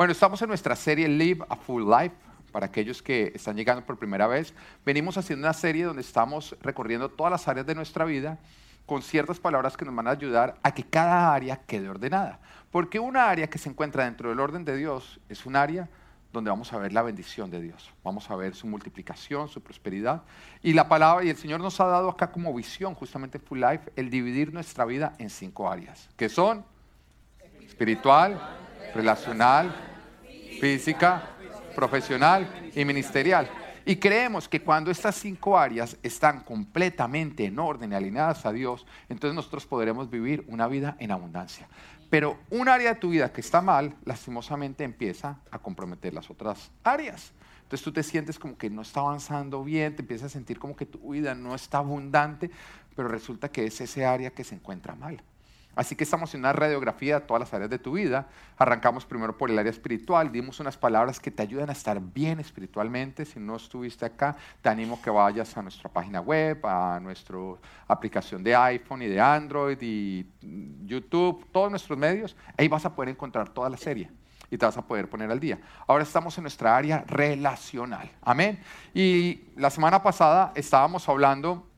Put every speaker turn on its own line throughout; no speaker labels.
Bueno, estamos en nuestra serie Live a Full Life. Para aquellos que están llegando por primera vez, venimos haciendo una serie donde estamos recorriendo todas las áreas de nuestra vida con ciertas palabras que nos van a ayudar a que cada área quede ordenada. Porque una área que se encuentra dentro del orden de Dios es un área donde vamos a ver la bendición de Dios. Vamos a ver su multiplicación, su prosperidad. Y la palabra, y el Señor nos ha dado acá como visión, justamente Full Life, el dividir nuestra vida en cinco áreas, que son espiritual, relacional, física, profesional y ministerial. Y creemos que cuando estas cinco áreas están completamente en orden y alineadas a Dios, entonces nosotros podremos vivir una vida en abundancia. Pero un área de tu vida que está mal, lastimosamente empieza a comprometer las otras áreas. Entonces tú te sientes como que no está avanzando bien, te empiezas a sentir como que tu vida no está abundante, pero resulta que es ese área que se encuentra mal. Así que estamos en una radiografía de todas las áreas de tu vida. Arrancamos primero por el área espiritual, dimos unas palabras que te ayudan a estar bien espiritualmente. Si no estuviste acá, te animo que vayas a nuestra página web, a nuestra aplicación de iPhone y de Android y YouTube, todos nuestros medios. Ahí vas a poder encontrar toda la serie y te vas a poder poner al día. Ahora estamos en nuestra área relacional. Amén. Y la semana pasada estábamos hablando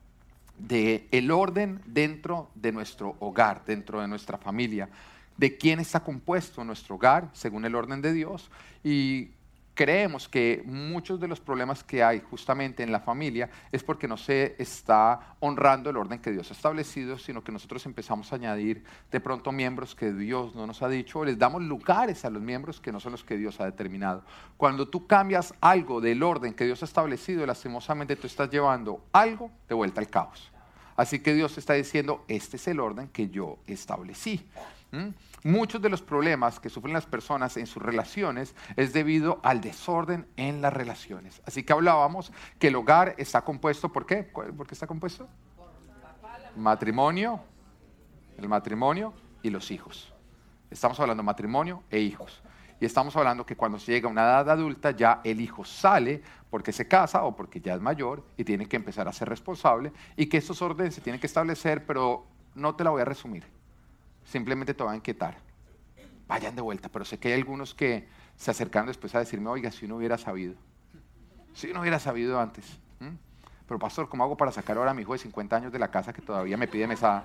de el orden dentro de nuestro hogar, dentro de nuestra familia, de quién está compuesto nuestro hogar según el orden de Dios y creemos que muchos de los problemas que hay justamente en la familia es porque no se está honrando el orden que Dios ha establecido, sino que nosotros empezamos a añadir de pronto miembros que Dios no nos ha dicho, o les damos lugares a los miembros que no son los que Dios ha determinado. Cuando tú cambias algo del orden que Dios ha establecido, lastimosamente tú estás llevando algo de vuelta al caos. Así que Dios está diciendo, este es el orden que yo establecí. Muchos de los problemas que sufren las personas en sus relaciones es debido al desorden en las relaciones. Así que hablábamos que el hogar está compuesto, ¿por qué? ¿Por qué está compuesto? Matrimonio, el matrimonio y los hijos. Estamos hablando matrimonio e hijos. Y estamos hablando que cuando se llega a una edad adulta ya el hijo sale porque se casa o porque ya es mayor y tiene que empezar a ser responsable y que estos órdenes se tienen que establecer, pero no te la voy a resumir. Simplemente te voy a inquietar. Vayan de vuelta, pero sé que hay algunos que se acercan después a decirme, oiga, si uno hubiera sabido. Si uno hubiera sabido antes. Pero pastor, ¿cómo hago para sacar ahora a mi hijo de 50 años de la casa que todavía me pide mesada?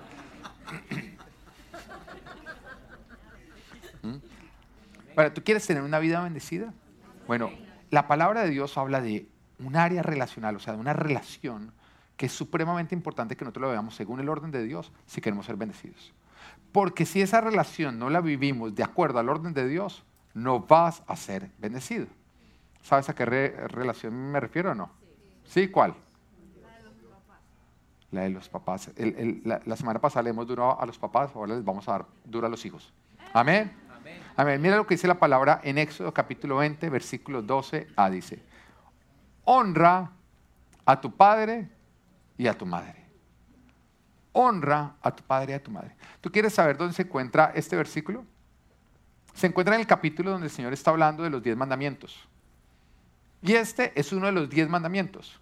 ¿Tú quieres tener una vida bendecida? Bueno, la palabra de Dios habla de un área relacional, o sea, de una relación que es supremamente importante que nosotros lo veamos según el orden de Dios si queremos ser bendecidos. Porque si esa relación no la vivimos de acuerdo al orden de Dios, no vas a ser bendecido. ¿Sabes a qué relación me refiero o no? ¿Sí? ¿Cuál? La de los papás. la, la, semana pasada le hemos duro a los papás, ahora les vamos a dar duro a los hijos. Amén. Amén. Mira lo que dice la palabra en Éxodo capítulo 20, versículo 12 a dice, honra a tu padre y a tu madre. Honra a tu padre y a tu madre. ¿Tú quieres saber dónde se encuentra este versículo? Se encuentra en el capítulo donde el Señor está hablando de los diez mandamientos. Y este es uno de los diez mandamientos.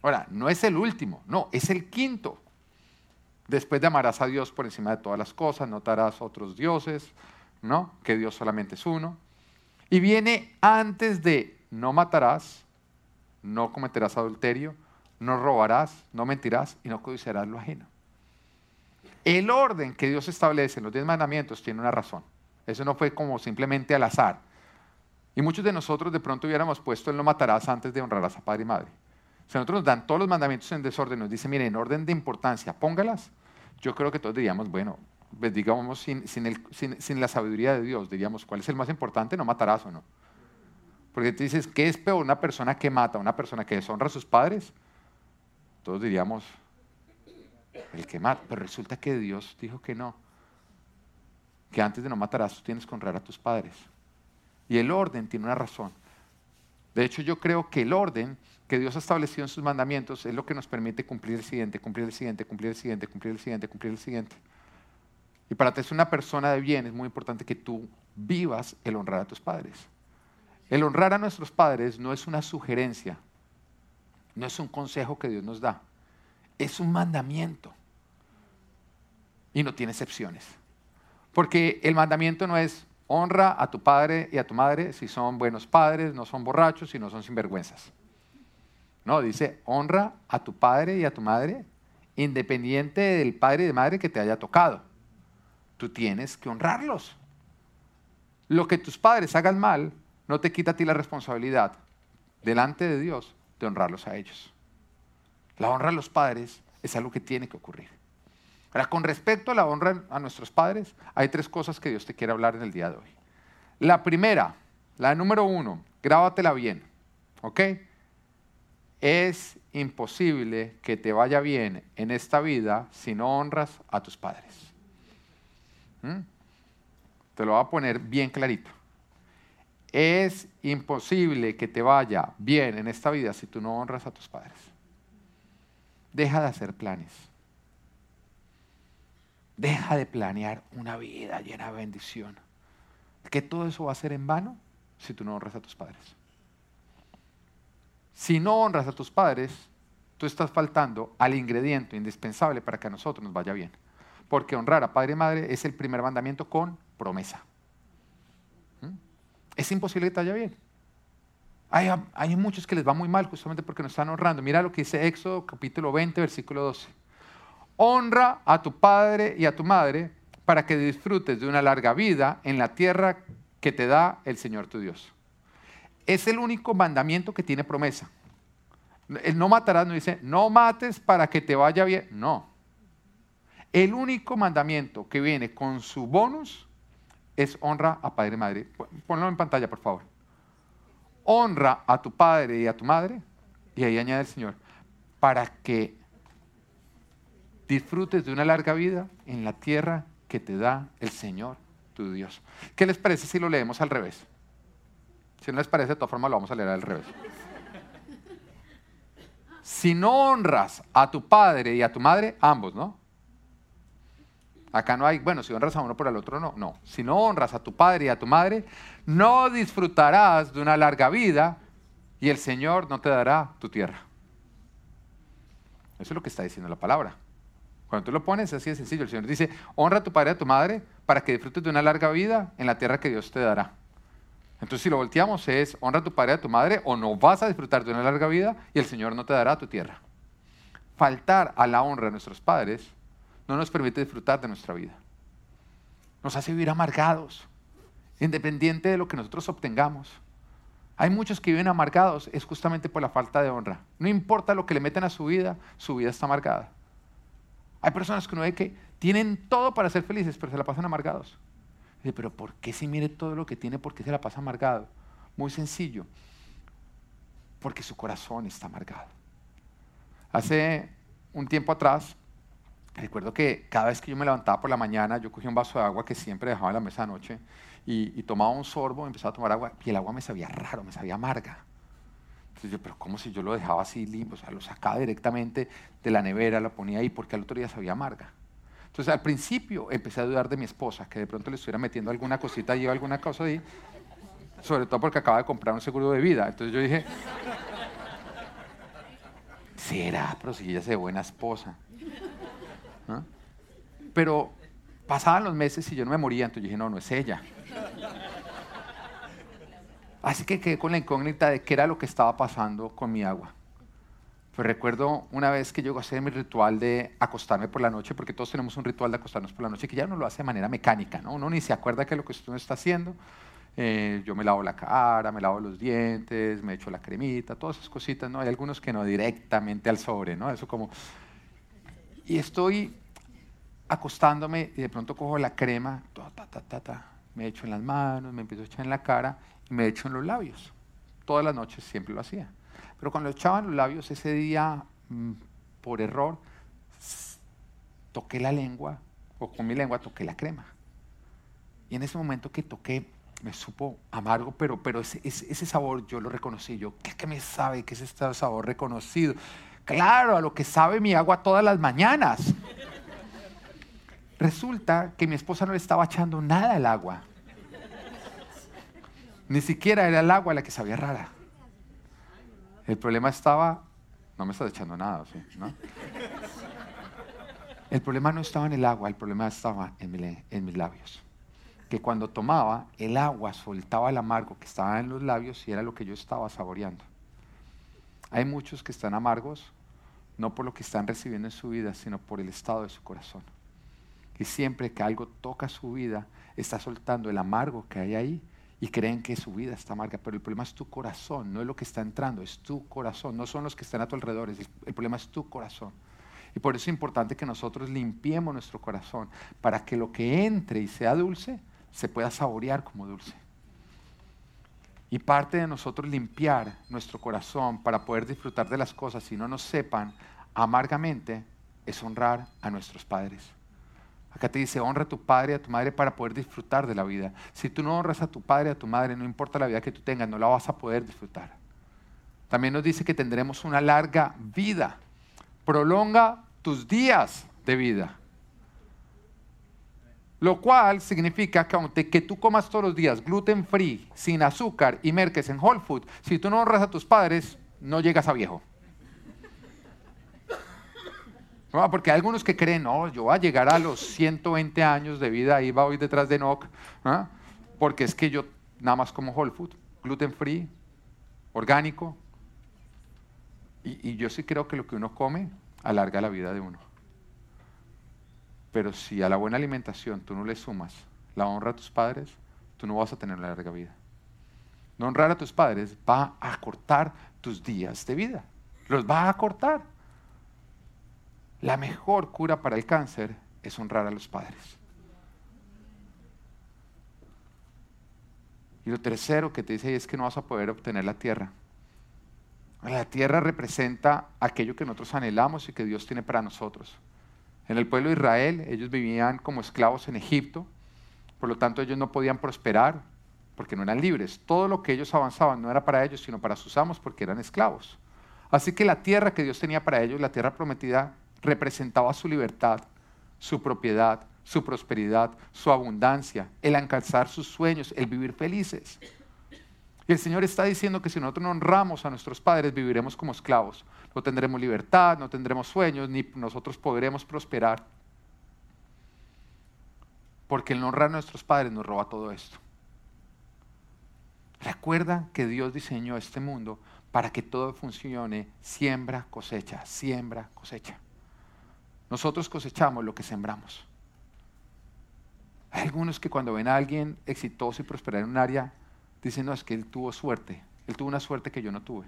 Ahora, no es el último, no, es el quinto. Después de amarás a Dios por encima de todas las cosas, no otros dioses, ¿no? Que Dios solamente es uno. Y viene antes de no matarás, no cometerás adulterio, no robarás, no mentirás y no codiciarás lo ajeno. El orden que Dios establece en los diez mandamientos tiene una razón. Eso no fue como simplemente al azar. Y muchos de nosotros de pronto hubiéramos puesto el no matarás antes de honrarás a padre y madre. Si nosotros nos dan todos los mandamientos en desorden, nos dice, mire, en orden de importancia, póngalas. Yo creo que todos diríamos, bueno, pues, digamos, sin, sin, la sabiduría de Dios, diríamos, ¿cuál es el más importante? No matarás o no. Porque tú dices, ¿qué es peor una persona que mata, una persona que deshonra a sus padres? Todos diríamos, el que mata. Pero resulta que Dios dijo que no. Que antes de no matarás, tú tienes que honrar a tus padres. Y el orden tiene una razón. De hecho, yo creo que el orden que Dios ha establecido en sus mandamientos es lo que nos permite cumplir el siguiente, cumplir el siguiente, cumplir el siguiente, cumplir el siguiente, cumplir el siguiente. Y para ser una persona de bien es muy importante que tú vivas el honrar a tus padres. El honrar a nuestros padres no es una sugerencia, no es un consejo que Dios nos da, es un mandamiento. Y no tiene excepciones. Porque el mandamiento no es honra a tu padre y a tu madre si son buenos padres, no son borrachos y no son sinvergüenzas. No, dice, honra a tu padre y a tu madre independiente del padre y de madre que te haya tocado. Tú tienes que honrarlos. Lo que tus padres hagan mal no te quita a ti la responsabilidad delante de Dios de honrarlos a ellos. La honra a los padres es algo que tiene que ocurrir. Ahora, con respecto a la honra a nuestros padres, hay tres cosas que Dios te quiere hablar en el día de hoy. La primera, la número uno, grábatela bien, ¿ok? Es imposible que te vaya bien en esta vida si no honras a tus padres. ¿Mm? Te lo voy a poner bien clarito. Es imposible que te vaya bien en esta vida si tú no honras a tus padres. Deja de hacer planes. Deja de planear una vida llena de bendición. Que todo eso va a ser en vano si tú no honras a tus padres. Si no honras a tus padres, tú estás faltando al ingrediente indispensable para que a nosotros nos vaya bien. Porque honrar a padre y madre es el primer mandamiento con promesa. ¿Mm? Es imposible que te vaya bien. Hay, muchos que les va muy mal justamente porque no están honrando. Mira lo que dice Éxodo capítulo 20, versículo 12. Honra a tu padre y a tu madre para que disfrutes de una larga vida en la tierra que te da el Señor tu Dios. Es el único mandamiento que tiene promesa. El no matarás no dice, no mates para que te vaya bien. No. El único mandamiento que viene con su bonus es honra a padre y madre. Ponlo en pantalla, por favor. Honra a tu padre y a tu madre. Y ahí añade el Señor, para que disfrutes de una larga vida en la tierra que te da el Señor, tu Dios. ¿Qué les parece si lo leemos al revés? Si no les parece, de todas formas lo vamos a leer al revés. Si no honras a tu padre y a tu madre, ambos, ¿no? Acá no hay, bueno, si honras a uno por el otro, no. No. Si no honras a tu padre y a tu madre, no disfrutarás de una larga vida y el Señor no te dará tu tierra. Eso es lo que está diciendo la palabra. Cuando tú lo pones, así de sencillo. El Señor dice, honra a tu padre y a tu madre para que disfrutes de una larga vida en la tierra que Dios te dará. Entonces, si lo volteamos, es honra a tu padre y a tu madre o no vas a disfrutar de una larga vida y el Señor no te dará tu tierra. Faltar a la honra de nuestros padres no nos permite disfrutar de nuestra vida. Nos hace vivir amargados, independiente de lo que nosotros obtengamos. Hay muchos que viven amargados, es justamente por la falta de honra. No importa lo que le meten a su vida, su vida está amargada. Hay personas que uno ve que tienen todo para ser felices, pero se la pasan amargados. Dice, pero ¿por qué si mire todo lo que tiene, por qué se la pasa amargado? Muy sencillo, porque su corazón está amargado. Hace un tiempo atrás, recuerdo que cada vez que yo me levantaba por la mañana, yo cogía un vaso de agua que siempre dejaba en la mesa anoche y, y tomaba un sorbo, empezaba a tomar agua y el agua me sabía raro, me sabía amarga. Entonces yo, pero ¿cómo si yo lo dejaba así limpio? O sea, lo sacaba directamente de la nevera, lo ponía ahí porque al otro día sabía amarga. Entonces al principio empecé a dudar de mi esposa, que de pronto le estuviera metiendo alguna cosita y alguna cosa ahí, sobre todo porque acaba de comprar un seguro de vida. Entonces yo dije, será, pero si ella se buena esposa. Pero pasaban los meses y yo no me moría, entonces dije, no, no es ella. Así que quedé con la incógnita de qué era lo que estaba pasando con mi agua. Pues recuerdo una vez que yo a hacer mi ritual de acostarme por la noche, porque todos tenemos un ritual de acostarnos por la noche que ya uno lo hace de manera mecánica, ¿no? Uno ni se acuerda que es lo que uno está haciendo. Eh, yo me lavo la cara, me lavo los dientes, me echo la cremita, todas esas cositas, ¿no? Hay algunos que no directamente al sobre, ¿no? Eso como... Y estoy acostándome y de pronto cojo la crema, ta, ta, ta, me echo en las manos, me empiezo a echar en la cara y me echo en los labios. Todas las noches siempre lo hacía. Pero cuando echaba en los labios ese día, mm, por error, toqué la lengua, o con mi lengua toqué la crema. Y en ese momento que toqué, me supo amargo, pero, pero ese, ese, sabor yo lo reconocí. Yo, ¿qué, ¿qué, me sabe? ¿Qué es este sabor reconocido? Claro, a lo que sabe mi agua todas las mañanas. Resulta que mi esposa no le estaba echando nada al agua. Ni siquiera era el agua la que sabía rara. El problema estaba, no me estás echando nada, ¿sí? ¿no? El problema no estaba en el agua, el problema estaba en, en mis labios. que cuando tomaba el agua soltaba el amargo que estaba en los labios y era lo que yo estaba saboreando. Hay muchos que están amargos no por lo que están recibiendo en su vida, sino por el estado de su corazón. Y siempre que algo toca su vida, está soltando el amargo que hay ahí y creen que su vida está amarga, pero el problema es tu corazón, no es lo que está entrando, es tu corazón, no son los que están a tu alrededor, el problema es tu corazón. Y por eso es importante que nosotros limpiemos nuestro corazón para que lo que entre y sea dulce se pueda saborear como dulce. Y parte de nosotros limpiar nuestro corazón para poder disfrutar de las cosas y no nos sepan amargamente es honrar a nuestros padres. Acá te dice, honra a tu padre y a tu madre para poder disfrutar de la vida. Si tú no honras a tu padre y a tu madre, no importa la vida que tú tengas, no la vas a poder disfrutar. También nos dice que tendremos una larga vida. Prolonga tus días de vida. Lo cual significa que aunque que tú comas todos los días gluten free, sin azúcar y merques en Whole Food, si tú no honras a tus padres, no llegas a viejo. porque hay algunos que creen, no, yo voy a llegar a los 120 años de vida, ahí va detrás de Nock, porque es que yo nada más como whole food, gluten free, orgánico. Y, y yo sí creo que lo que uno come alarga la vida de uno. Pero si a la buena alimentación tú no le sumas la honra a tus padres, tú no vas a tener larga vida. No honrar a tus padres va a cortar tus días de vida. Los va a cortar. La mejor cura para el cáncer es honrar a los padres. Y lo tercero que te dice es que no vas a poder obtener la tierra. La tierra representa aquello que nosotros anhelamos y que Dios tiene para nosotros. En el pueblo de Israel, ellos vivían como esclavos en Egipto, por lo tanto ellos no podían prosperar porque no eran libres. Todo lo que ellos avanzaban no era para ellos, sino para sus amos porque eran esclavos. Así que la tierra que Dios tenía para ellos, la tierra prometida, representaba su libertad, su propiedad, su prosperidad, su abundancia, el alcanzar sus sueños, el vivir felices. El Señor está diciendo que si nosotros no honramos a nuestros padres, viviremos como esclavos. No tendremos libertad, no tendremos sueños, ni nosotros podremos prosperar. Porque el no honrar a nuestros padres nos roba todo esto. Recuerda que Dios diseñó este mundo para que todo funcione siembra, cosecha, siembra, cosecha. Nosotros cosechamos lo que sembramos. Hay algunos que cuando ven a alguien exitoso y prosperar en un área, dicen, no, es que él tuvo suerte. Él tuvo una suerte que yo no tuve.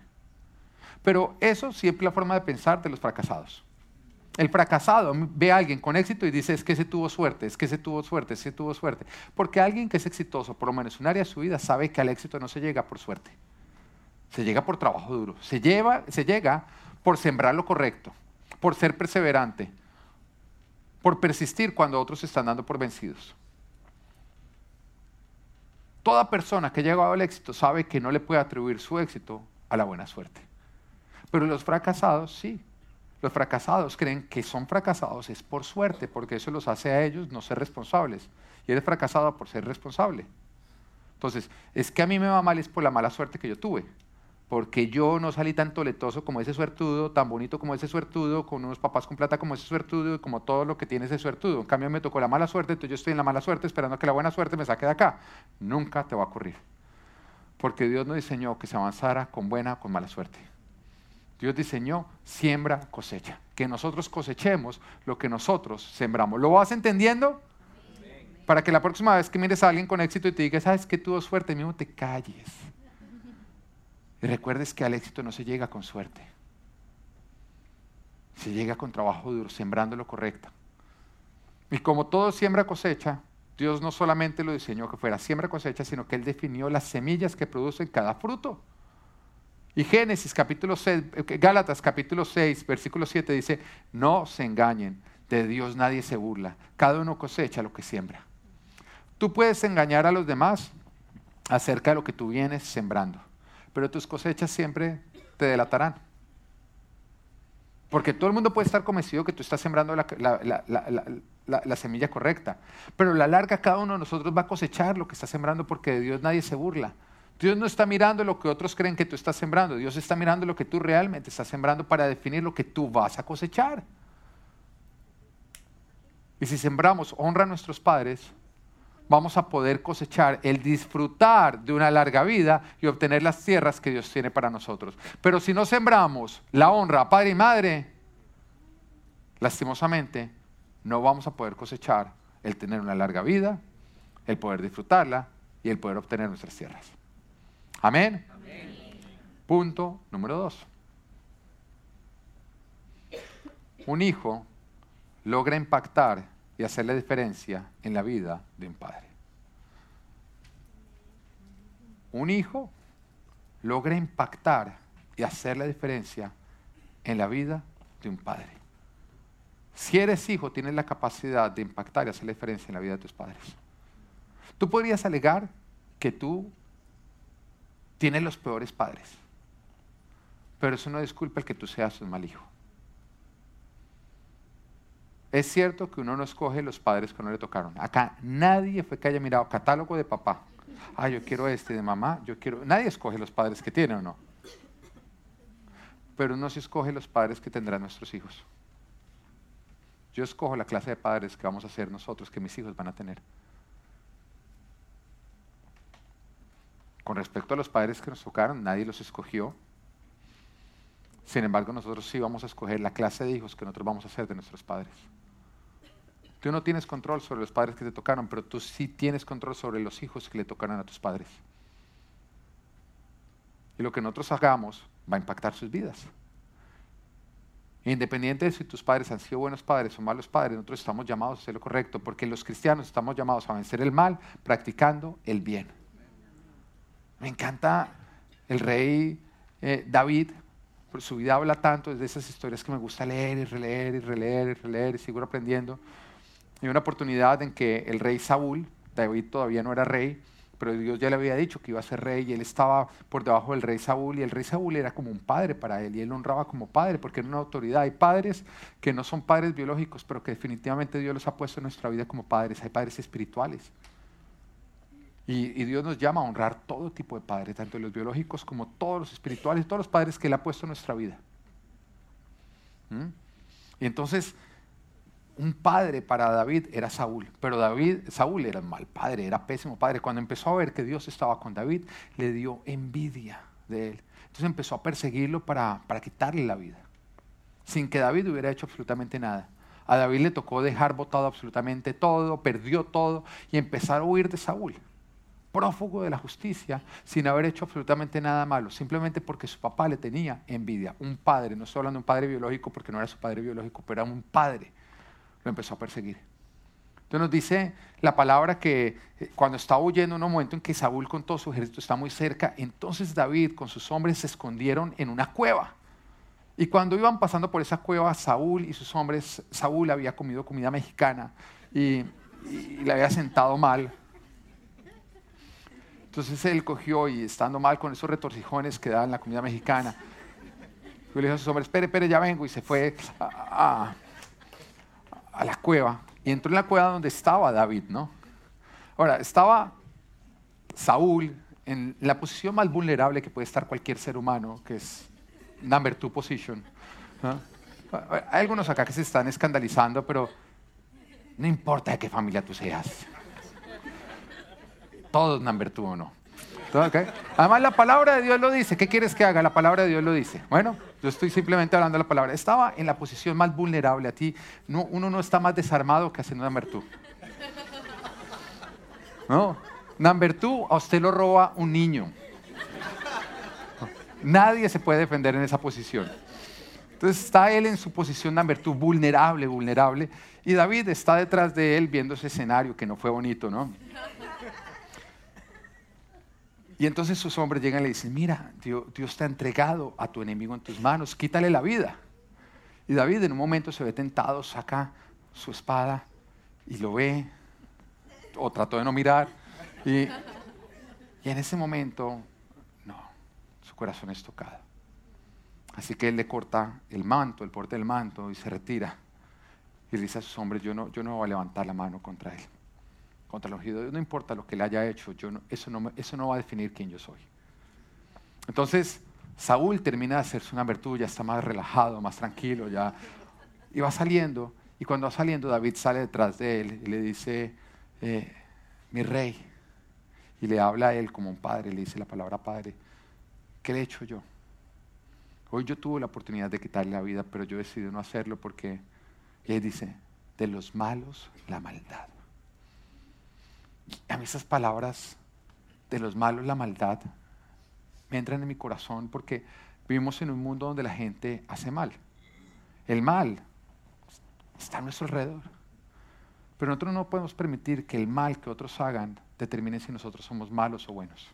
Pero eso siempre es la forma de pensar de los fracasados. El fracasado ve a alguien con éxito y dice, es que ese tuvo suerte, es que ese tuvo suerte, ese tuvo suerte. Porque alguien que es exitoso, por lo menos en un área de su vida, sabe que al éxito no se llega por suerte. Se llega por trabajo duro. Se, lleva, se llega por sembrar lo correcto, por ser perseverante, por persistir cuando otros se están dando por vencidos. Toda persona que ha llegado al éxito sabe que no le puede atribuir su éxito a la buena suerte. Pero los fracasados sí. Los fracasados creen que son fracasados es por suerte, porque eso los hace a ellos no ser responsables. Y eres fracasado por ser responsable. Entonces, es que a mí me va mal es por la mala suerte que yo tuve porque yo no salí tan toletoso como ese suertudo, tan bonito como ese suertudo, con unos papás con plata como ese suertudo y como todo lo que tiene ese suertudo. En cambio me tocó la mala suerte, entonces yo estoy en la mala suerte esperando que la buena suerte me saque de acá. Nunca te va a ocurrir. Porque Dios no diseñó que se avanzara con buena o con mala suerte. Dios diseñó siembra, cosecha. Que nosotros cosechemos lo que nosotros sembramos. ¿Lo vas entendiendo? Para que la próxima vez que mires a alguien con éxito y te diga, sabes que tuvo suerte, mismo te calles y recuerdes que al éxito no se llega con suerte. Se llega con trabajo duro, sembrando lo correcto. Y como todo siembra cosecha, Dios no solamente lo diseñó que fuera siembra cosecha, sino que Él definió las semillas que producen cada fruto. Y Génesis capítulo 6, eh, Gálatas capítulo 6, versículo 7 dice, no se engañen, de Dios nadie se burla, cada uno cosecha lo que siembra. Tú puedes engañar a los demás acerca de lo que tú vienes sembrando pero tus cosechas siempre te delatarán. Porque todo el mundo puede estar convencido que tú estás sembrando la, semilla correcta, pero a la larga cada uno de nosotros va a cosechar lo que está sembrando porque de Dios nadie se burla. Dios no está mirando lo que otros creen que tú estás sembrando, Dios está mirando lo que tú realmente estás sembrando para definir lo que tú vas a cosechar. Y si sembramos honra a nuestros padres, vamos a poder cosechar el disfrutar de una larga vida y obtener las tierras que Dios tiene para nosotros. Pero si no sembramos la honra a padre y madre, lastimosamente no vamos a poder cosechar el tener una larga vida, el poder disfrutarla y el poder obtener nuestras tierras. Amén. Punto número dos. Un hijo logra impactar y hacer la diferencia en la vida de un padre. Un hijo logra impactar y hacer la diferencia en la vida de un padre. Si eres hijo, tienes la capacidad de impactar y hacer la diferencia en la vida de tus padres. Tú podrías alegar que tú tienes los peores padres, pero eso no disculpa el que tú seas un mal hijo. Es cierto que uno no escoge los padres que no le tocaron. Acá nadie fue que haya mirado catálogo de papá. Ah, yo quiero este de mamá, yo quiero. Nadie escoge los padres que tiene o no. Pero uno sí escoge los padres que tendrán nuestros hijos. Yo escojo la clase de padres que vamos a ser nosotros, que mis hijos van a tener. Con respecto a los padres que nos tocaron, nadie los escogió. Sin embargo, nosotros sí vamos a escoger la clase de hijos que nosotros vamos a ser de nuestros padres. Tú no tienes control sobre los padres que te tocaron, pero tú sí tienes control sobre los hijos que le tocaron a tus padres. Y lo que nosotros hagamos va a impactar sus vidas. Independiente de si tus padres han sido buenos padres o malos padres, nosotros estamos llamados a hacer lo correcto, porque los cristianos estamos llamados a vencer el mal practicando el bien. Me encanta el rey eh, David, por su vida habla tanto, es de esas historias que me gusta leer y releer y releer y releer y sigo aprendiendo. Hay una oportunidad en que el rey Saúl, David todavía no era rey, pero Dios ya le había dicho que iba a ser rey y él estaba por debajo del rey Saúl y el rey Saúl era como un padre para él y él lo honraba como padre porque era una autoridad. Hay padres que no son padres biológicos, pero que definitivamente Dios los ha puesto en nuestra vida como padres. Hay padres espirituales. Y, Dios nos llama a honrar todo tipo de padres, tanto los biológicos como todos los espirituales, todos los padres que Él ha puesto en nuestra vida. ¿Mm? Y entonces un padre para David era Saúl, pero David, Saúl era un mal padre, era pésimo padre. Cuando empezó a ver que Dios estaba con David, le dio envidia de él. Entonces empezó a perseguirlo para, para quitarle la vida, sin que David hubiera hecho absolutamente nada. A David le tocó dejar botado absolutamente todo, perdió todo y empezar a huir de Saúl, prófugo de la justicia, sin haber hecho absolutamente nada malo, simplemente porque su papá le tenía envidia. Un padre, no estoy hablando de un padre biológico porque no era su padre biológico, pero era un padre lo empezó a perseguir. Entonces nos dice la palabra que eh, cuando estaba huyendo, en un momento en que Saúl con todo su ejército está muy cerca, entonces David con sus hombres se escondieron en una cueva. Y cuando iban pasando por esa cueva, Saúl y sus hombres, Saúl había comido comida mexicana y, le había sentado mal. Entonces él cogió y estando mal con esos retorcijones que daban la comida mexicana, le dijo a sus hombres, espere, espere, ya vengo, y se fue a la cueva y entró en la cueva donde estaba David, ¿no? Ahora, estaba Saúl en la posición más vulnerable que puede estar cualquier ser humano, que es number two position. Hay algunos acá que se están escandalizando, pero no importa de qué familia tú seas. Todos number two o no. Además, la palabra de Dios lo dice. ¿Qué quieres que haga? La palabra de Dios lo dice. Bueno, yo estoy simplemente hablando de la palabra. Estaba en la posición más vulnerable a ti. No, uno no está más desarmado que haciendo two. No, a usted lo roba un niño. Nadie se puede defender en esa posición. Entonces está él en su posición number two, vulnerable, vulnerable. Y David está detrás de él viendo ese escenario que no fue bonito, ¿no? Y entonces sus hombres llegan y le dicen, mira, Dios, te ha entregado a tu enemigo en tus manos, quítale la vida. Y David en un momento se ve tentado, saca su espada y lo ve, o trató de no mirar. Y, y en ese momento, no, su corazón es tocado. Así que él le corta el manto, el porte del manto y se retira. Y le dice a sus hombres, yo no, yo no voy a levantar la mano contra él contra el ungido no importa lo que le haya hecho, yo eso, no, eso no va a definir quién yo soy. Entonces, Saúl termina de hacerse una virtud, ya está más relajado, más tranquilo, ya. Y va saliendo, y cuando va saliendo, David sale detrás de él y le dice, eh, mi rey, y le habla a él como un padre, le dice la palabra padre, ¿qué le he hecho yo? Hoy yo tuve la oportunidad de quitarle la vida, pero yo decidí no hacerlo porque él dice, de los malos la maldad. A mí esas palabras, de los malos la maldad, me entran en mi corazón porque vivimos en un mundo donde la gente hace mal. El mal está a nuestro alrededor. Pero nosotros no podemos permitir que el mal que otros hagan determine si nosotros somos malos o buenos.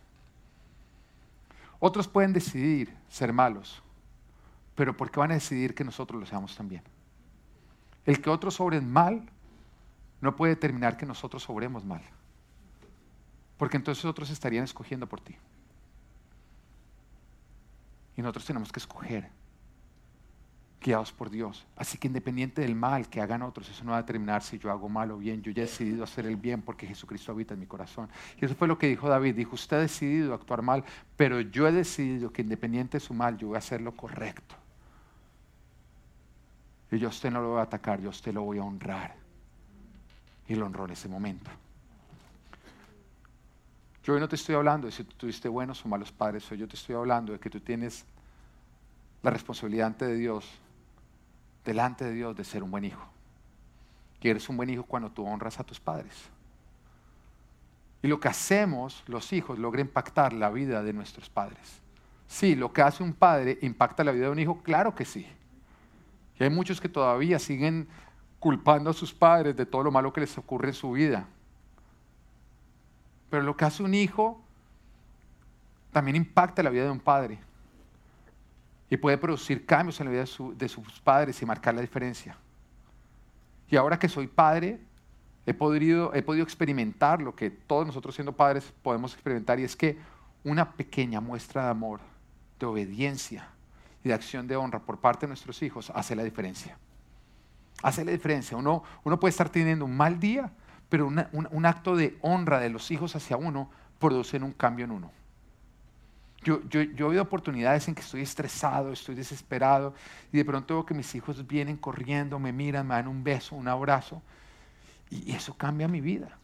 Otros pueden decidir ser malos, pero ¿por qué van a decidir que nosotros lo seamos también? El que otros obren mal no puede determinar que nosotros obremos mal, porque entonces otros estarían escogiendo por ti. Y nosotros tenemos que escoger, guiados por Dios. Así que independiente del mal que hagan otros, eso no va a determinar si yo hago mal o bien. Yo ya he decidido hacer el bien porque Jesucristo habita en mi corazón. Y eso fue lo que dijo David. Dijo, usted ha decidido actuar mal, pero yo he decidido que independiente de su mal, yo voy a hacer lo correcto. Y yo a usted no lo voy a atacar, yo a usted lo voy a honrar. Y lo honró en ese momento. Yo hoy no te estoy hablando de si tú tuviste buenos o malos padres, hoy yo te estoy hablando de que tú tienes la responsabilidad ante de Dios, delante de Dios, de ser un buen hijo. Y eres un buen hijo cuando tú honras a tus padres. Y lo que hacemos los hijos logra impactar la vida de nuestros padres. Sí, lo que hace un padre impacta la vida de un hijo, claro que sí. Y hay muchos que todavía siguen culpando a sus padres de todo lo malo que les ocurre en su vida. Pero lo que hace un hijo también impacta la vida de un padre. Y puede producir cambios en la vida de, sus padres y marcar la diferencia. Y ahora que soy padre, he podido, experimentar lo que todos nosotros siendo padres podemos experimentar y es que una pequeña muestra de amor, de obediencia, y de acción de honra por parte de nuestros hijos hace la diferencia. Hace la diferencia. Uno puede estar teniendo un mal día, pero un, acto de honra de los hijos hacia uno produce un cambio en uno. Yo, yo, he habido oportunidades en que estoy estresado, estoy desesperado y de pronto veo que mis hijos vienen corriendo, me miran, me dan un beso, un abrazo y eso cambia mi vida,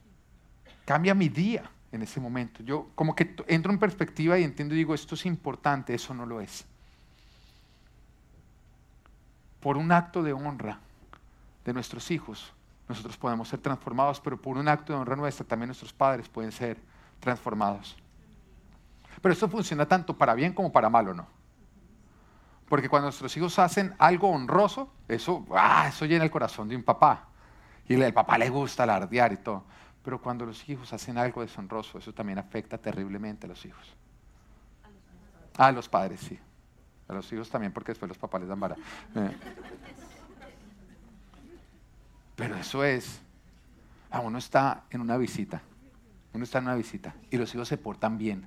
cambia mi día en ese momento. Yo como que entro en perspectiva y entiendo y digo, esto es importante, eso no lo es por un acto de honra de nuestros hijos, nosotros podemos ser transformados, pero por un acto de honra nuestra también nuestros padres pueden ser transformados. Pero esto funciona tanto para bien como para mal, ¿o no? Porque cuando nuestros hijos hacen algo honroso, eso, ah, eso llena el corazón de un papá. Y al papá le gusta alardear y todo. Pero cuando los hijos hacen algo deshonroso, eso también afecta terriblemente a los hijos. A los padres, sí. A los hijos también, porque después los papás les dan vara. Eh. Pero eso es. Ah, uno está en una visita. Uno está en una visita. Y los hijos se portan bien.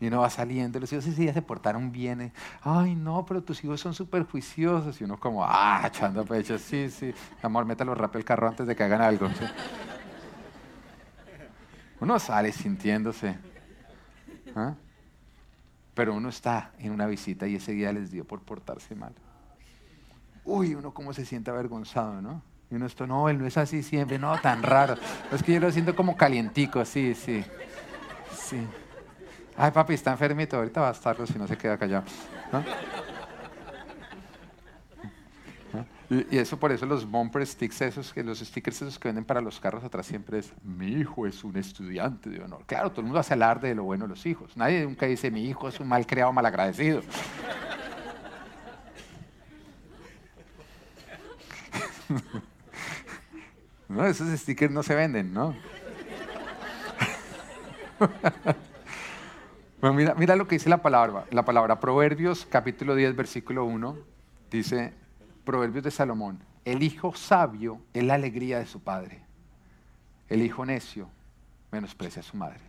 Y uno va saliendo, los hijos sí, sí, ya se portaron bien. Ay, no, pero tus hijos son súper juiciosos. Y uno como, ah, echando pecho, sí, sí. Amor, métalo rápido el carro antes de que hagan algo. Uno sale sintiéndose. ¿Ah? Pero uno está en una visita y ese día les dio por portarse mal. Uy, uno cómo se siente avergonzado, ¿no? Y uno esto, no, él no es así siempre, no, tan raro. Es que yo lo siento como calientico, sí, sí. Sí. Ay, papi, está enfermito, ahorita va a estarlo si no se queda callado. ¿no? Y, eso por eso los bumper sticks, esos, los stickers esos que venden para los carros atrás siempre es, mi hijo es un estudiante de honor. Claro, todo el mundo hace alarde de lo bueno de los hijos. Nadie nunca dice, mi hijo es un mal creado, mal agradecido. no, esos stickers no se venden, ¿no? bueno, mira, lo que dice la palabra, la palabra Proverbios capítulo 10, versículo 1, dice, Proverbios de Salomón. El hijo sabio es la alegría de su padre. El hijo necio menosprecia a su madre.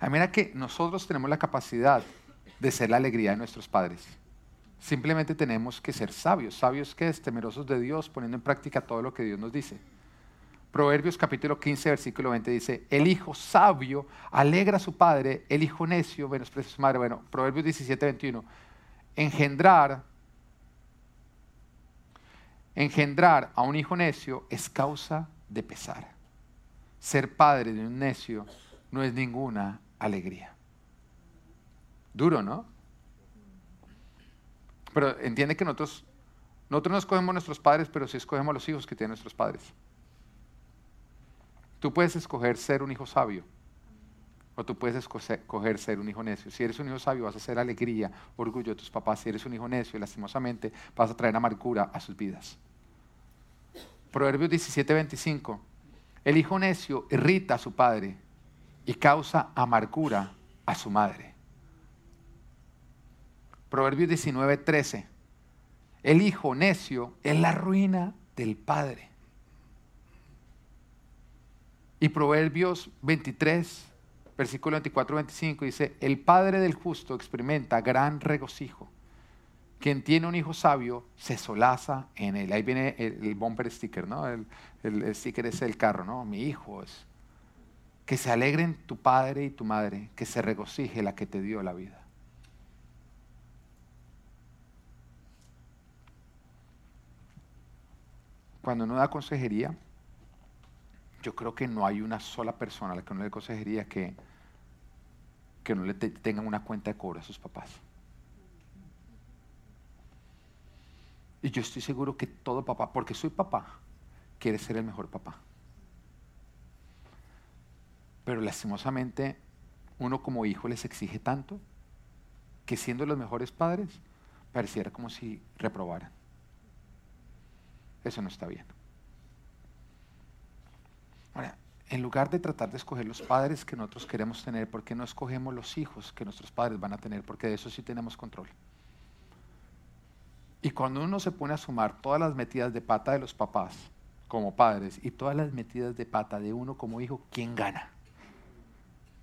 A mira que nosotros tenemos la capacidad de ser la alegría de nuestros padres. Simplemente tenemos que ser sabios. ¿Sabios que es? Temerosos de Dios, poniendo en práctica todo lo que Dios nos dice. Proverbios capítulo 15, versículo 20 dice, el hijo sabio alegra a su padre, el hijo necio menosprecia a su madre. Bueno, Proverbios 17, 21, engendrar engendrar a un hijo necio es causa de pesar. ser padre de un necio no es ninguna alegría. Duro, ¿no? Pero entiende que nosotros, nosotros no escogemos nuestros padres, pero sí escogemos los hijos que tienen nuestros padres. Tú puedes escoger ser un hijo sabio o tú puedes escoger ser un hijo necio. Si eres un hijo sabio vas a hacer alegría, orgullo de tus papás. Si eres un hijo necio, lastimosamente vas a traer amargura a sus vidas. Proverbios 17:25. El hijo necio irrita a su padre y causa amargura a su madre. Proverbios 19:13. El hijo necio es la ruina del padre. Y Proverbios 23, versículo 24-25 dice, el padre del justo experimenta gran regocijo. Quien tiene un hijo sabio se solaza en él. Ahí viene el, bumper sticker, ¿no? El, el, sticker es el carro, ¿no? Mi hijo es. Que se alegren tu padre y tu madre, que se regocije la que te dio la vida. Cuando uno da consejería, yo creo que no hay una sola persona a la que uno le consejería que, que no le tengan una cuenta de cobro a sus papás. Y yo estoy seguro que todo papá, porque soy papá, quiere ser el mejor papá. Pero lastimosamente uno como hijo les exige tanto que siendo los mejores padres pareciera como si reprobaran. Eso no está bien. Ahora, en lugar de tratar de escoger los padres que nosotros queremos tener, ¿por qué no escogemos los hijos que nuestros padres van a tener? Porque de eso sí tenemos control. Y cuando uno se pone a sumar todas las metidas de pata de los papás como padres y todas las metidas de pata de uno como hijo, ¿quién gana?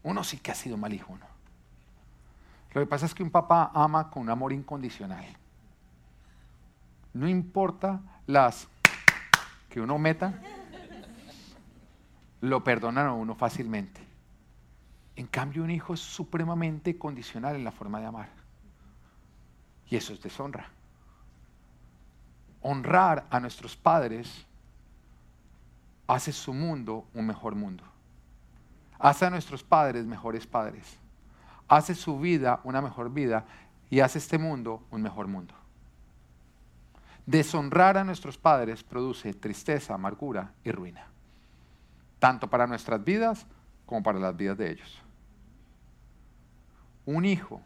Uno sí que ha sido mal hijo. Lo que pasa es que un papá ama con un amor incondicional. No importa las que uno meta, lo perdonan a uno fácilmente. En cambio, un hijo es supremamente condicional en la forma de amar. Y eso es deshonra. Honrar a nuestros padres hace su mundo un mejor mundo. Hace a nuestros padres mejores padres. Hace su vida una mejor vida y hace este mundo un mejor mundo. Deshonrar a nuestros padres produce tristeza, amargura y ruina tanto para nuestras vidas como para las vidas de ellos. Un hijo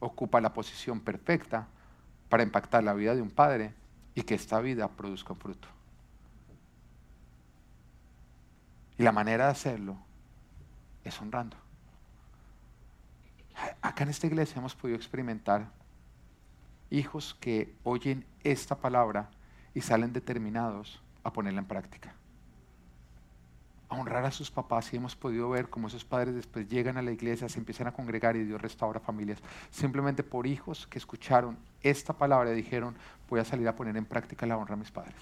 ocupa la posición perfecta para impactar la vida de un padre y que esta vida produzca un fruto. Y la manera de hacerlo es honrando. Acá en esta iglesia hemos podido experimentar hijos que oyen esta palabra y salen determinados a ponerla en práctica a honrar a sus papás y hemos podido ver cómo esos padres después llegan a la iglesia, se empiezan a congregar y Dios restaura familias, simplemente por hijos que escucharon esta palabra y dijeron, voy a salir a poner en práctica la honra a mis padres.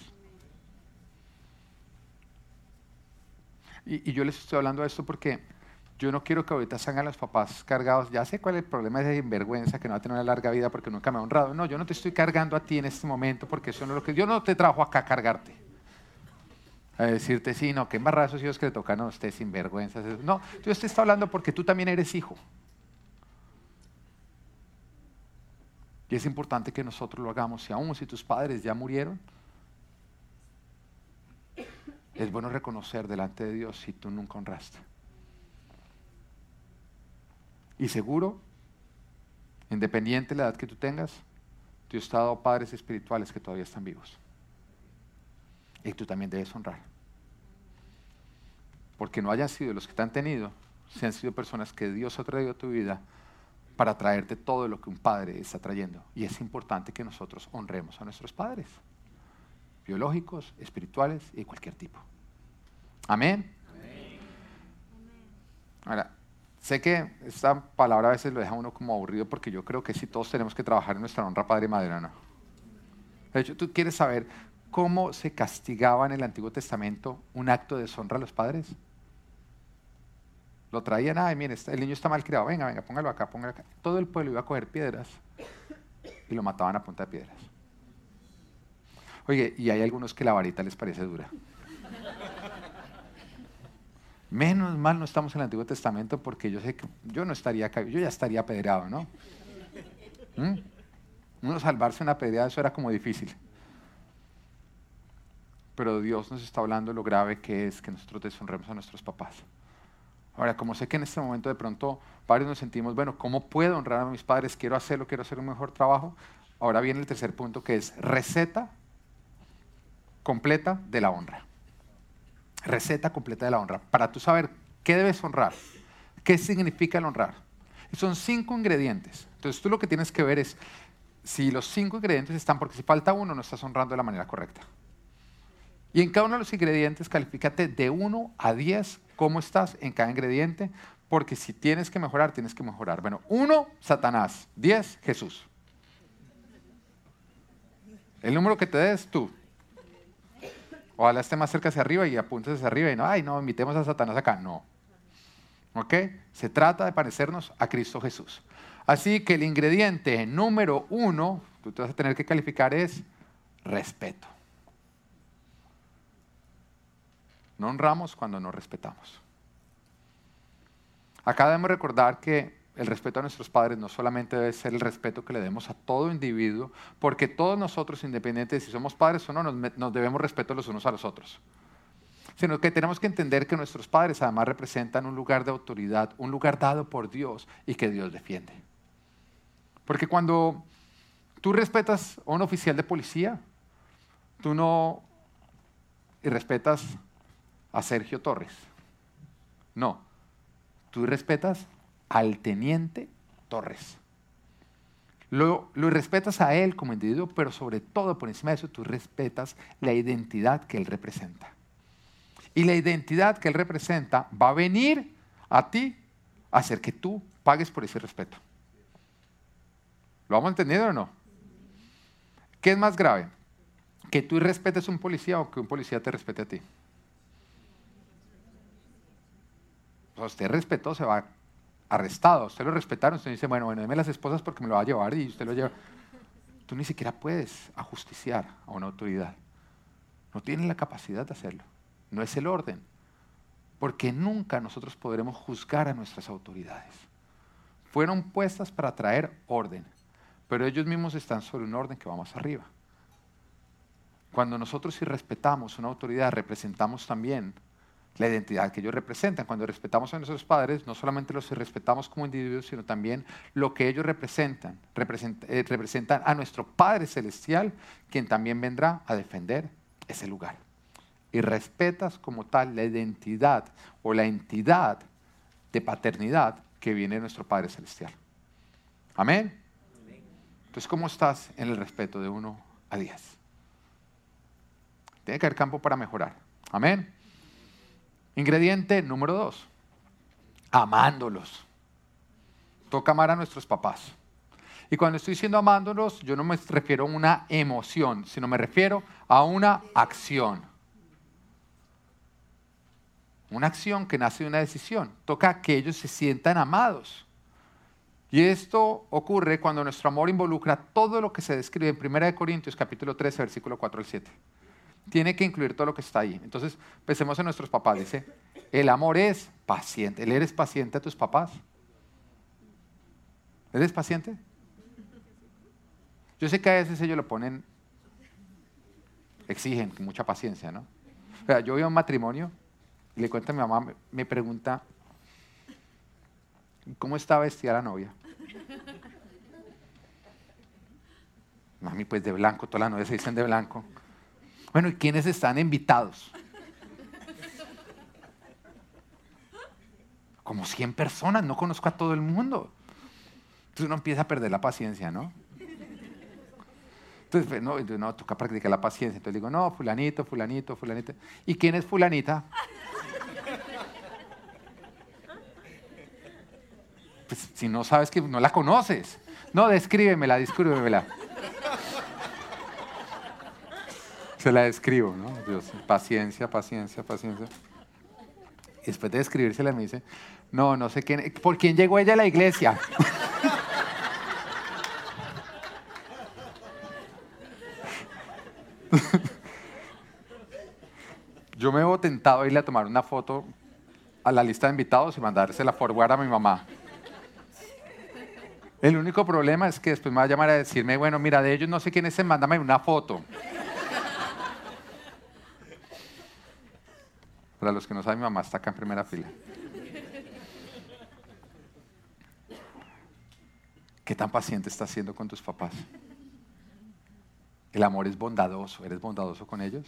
Y, yo les estoy hablando de esto porque yo no quiero que ahorita salgan los papás cargados, ya sé cuál es el problema de sinvergüenza, que no va a tener una larga vida porque nunca me ha honrado. No, yo no te estoy cargando a ti en este momento porque eso no es lo que... Yo no te trajo acá a cargarte a decirte, sí, no, qué embarrada esos hijos que le tocan a usted sin vergüenza. No, Dios te hablando porque tú también eres hijo. Y es importante que nosotros lo hagamos. Y aún si tus padres ya murieron, es bueno reconocer delante de Dios si tú nunca honraste. Y seguro, independiente de la edad que tú tengas, Dios te ha dado padres espirituales que todavía están vivos. Y tú también debes honrar porque no hayan sido los que te han tenido, se han sido personas que Dios ha traído a tu vida para traerte todo lo que un padre está trayendo. Y es importante que nosotros honremos a nuestros padres, biológicos, espirituales y de cualquier tipo. Amén. Ahora, sé que esta palabra a veces lo deja uno como aburrido porque yo creo que sí todos tenemos que trabajar en nuestra honra padre ¿no? De hecho, tú quieres saber cómo se castigaba en el Antiguo Testamento un acto de deshonra a los padres. Lo traían, ay, mire, el niño está mal criado, venga, venga, póngalo acá, póngalo acá. Todo el pueblo iba a coger piedras y lo mataban a punta de piedras. Oye, y hay algunos que la varita les parece dura. Menos mal no estamos en el Antiguo Testamento porque yo sé que yo no estaría acá, yo ya estaría apedreado, ¿no? ¿Mm? Uno salvarse una apedreada, eso era como difícil. Pero Dios nos está hablando de lo grave que es que nosotros deshonremos a nuestros papás. Ahora, como sé que en este momento de pronto varios nos sentimos, bueno, ¿cómo puedo honrar a mis padres? Quiero hacerlo, quiero hacer un mejor trabajo. Ahora viene el tercer punto que es receta completa de la honra receta completa de la honra, para tú saber qué debes honrar, qué significa el honrar. Y son cinco ingredientes. Entonces tú lo que tienes que ver es si los cinco ingredientes están, porque si falta uno no estás honrando de la manera correcta. Y en cada uno de los ingredientes califícate de 1 a 10 cómo estás en cada ingrediente, porque si tienes que mejorar, tienes que mejorar. Bueno, 1, Satanás. 10, Jesús. El número que te des, tú. Ojalá esté más cerca hacia arriba y apuntes hacia arriba y no, ay, no, invitemos a Satanás acá. No. ¿Ok? Se trata de parecernos a Cristo Jesús. Así que el ingrediente número uno, tú te vas a tener que calificar es respeto. No honramos cuando no respetamos. Acá debemos recordar que el respeto a nuestros padres no solamente debe ser el respeto que le demos a todo individuo, porque todos nosotros, independientes de si somos padres o no, nos, debemos respeto los unos a los otros. Sino que tenemos que entender que nuestros padres además representan un lugar de autoridad, un lugar dado por Dios y que Dios defiende. Porque cuando tú respetas a un oficial de policía, tú no y respetas a Sergio Torres. No, tú respetas al teniente Torres. Lo, respetas a él como individuo, pero sobre todo por encima de eso tú respetas la identidad que él representa. Y la identidad que él representa va a venir a ti a hacer que tú pagues por ese respeto. ¿Lo vamos entendiendo o no? ¿Qué es más grave? ¿Que tú respetes a un policía o que un policía te respete a ti? Pues usted respetó, se va arrestado, usted lo respetaron, usted dice, bueno, bueno, deme las esposas porque me lo va a llevar y usted lo lleva. Tú ni siquiera puedes ajusticiar a una autoridad. No tienen la capacidad de hacerlo. No es el orden. Porque nunca nosotros podremos juzgar a nuestras autoridades. Fueron puestas para traer orden, pero ellos mismos están sobre un orden que va más arriba. Cuando nosotros si respetamos una autoridad, representamos también la identidad que ellos representan. Cuando respetamos a nuestros padres, no solamente los respetamos como individuos, sino también lo que ellos representan. Eh, representan a nuestro Padre Celestial, quien también vendrá a defender ese lugar. Y respetas como tal la identidad o la entidad de paternidad que viene de nuestro Padre Celestial. Amén. Entonces, ¿cómo estás en el respeto de uno a diez? Tiene que haber campo para mejorar. Amén. Ingrediente número dos, amándolos. Toca amar a nuestros papás. Y cuando estoy diciendo amándolos, yo no me refiero a una emoción, sino me refiero a una acción. Una acción que nace de una decisión. Toca que ellos se sientan amados. Y esto ocurre cuando nuestro amor involucra todo lo que se describe en 1 Corintios capítulo 13, versículo 4 al 7 tiene que incluir todo lo que está ahí. Entonces, pensemos en nuestros papás. Dice, el amor es paciente. ¿El eres paciente a tus papás? ¿Eres paciente? Yo sé que a veces ellos lo ponen, exigen mucha paciencia, ¿no? O sea, yo a un matrimonio y le cuento a mi mamá, me pregunta, ¿cómo está vestida la novia? Mami, pues de blanco, todas las novias se dicen de blanco. Bueno, ¿y quiénes están invitados? Como 100 personas, no conozco a todo el mundo. Entonces uno empieza a perder la paciencia, ¿no? Entonces, pues, no, no, toca practicar la paciencia. Entonces digo, no, fulanito, fulanito, fulanito. ¿Y quién es fulanita? Pues si no sabes que no la conoces. No, descríbemela, descríbemela. Se la describo, ¿no? Paciencia, paciencia, paciencia. Después de describírsela me dice, no, no sé quién, ¿por quién llegó ella a la iglesia? Yo me veo tentado a irle a tomar una foto a la lista de invitados y mandársela forward a mi mamá. El único problema es que después me va a llamar a decirme, bueno, mira, de ellos no sé quién es, mándame una foto. Para los que no saben, mi mamá está acá en primera fila. ¿Qué tan paciente estás siendo con tus papás? El amor es bondadoso. ¿Eres bondadoso con ellos?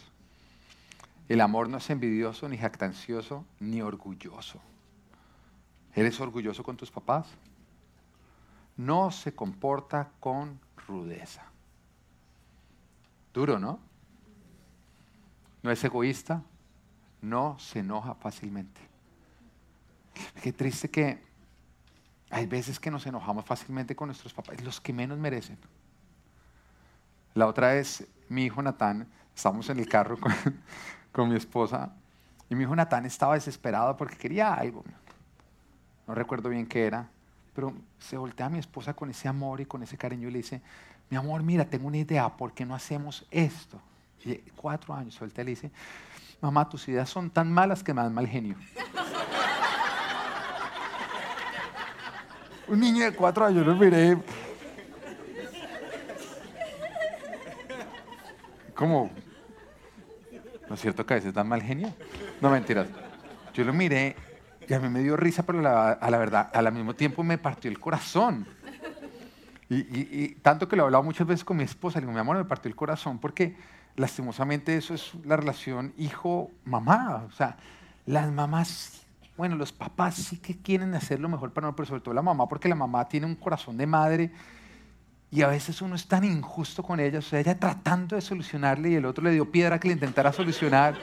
El amor no es envidioso, ni jactancioso, ni orgulloso. ¿Eres orgulloso con tus papás? No se comporta con rudeza. Duro, ¿no? No es egoísta, no se enoja fácilmente. Qué triste que hay veces que nos enojamos fácilmente con nuestros papás, los que menos merecen. La otra vez, mi hijo Natán, estábamos en el carro con, mi esposa, y mi hijo Natán estaba desesperado porque quería algo. No recuerdo bien qué era, pero se voltea a mi esposa con ese amor y con ese cariño y le dice, mi amor, mira, tengo una idea, ¿por qué no hacemos esto? Y cuatro años, suelta le dice, mamá, tus ideas son tan malas que me dan mal genio. Un niño de cuatro años, lo miré. ¿Cómo? ¿No es cierto que a veces dan mal genio? No, mentiras. Yo lo miré y a mí me dio risa, pero a la verdad, al mismo tiempo me partió el corazón. Y, tanto que lo he hablado muchas veces con mi esposa, le digo, mi amor, me partió el corazón, porque lastimosamente eso es la relación hijo-mamá. O sea, las mamás, bueno, los papás sí que quieren hacer lo mejor para no, pero sobre todo la mamá, porque la mamá tiene un corazón de madre y a veces uno es tan injusto con ella, o sea, ella tratando de solucionarle y el otro le dio piedra que le intentara solucionar.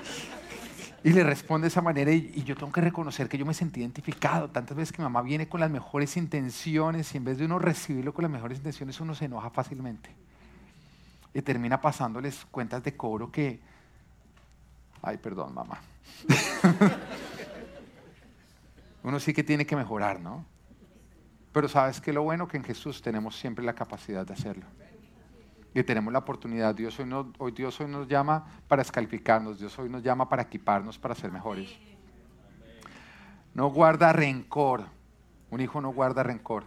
Y le responde de esa manera y, yo tengo que reconocer que yo me sentí identificado. Tantas veces que mamá viene con las mejores intenciones y en vez de uno recibirlo con las mejores intenciones, uno se enoja fácilmente. Y termina pasándoles cuentas de cobro que... Ay, perdón, mamá. uno sí que tiene que mejorar, ¿no? Pero sabes que lo bueno que en Jesús tenemos siempre la capacidad de hacerlo y tenemos la oportunidad. Dios hoy, hoy, Dios hoy nos llama para escalificarnos, Dios hoy nos llama para equiparnos, para ser mejores. No guarda rencor. Un hijo no guarda rencor.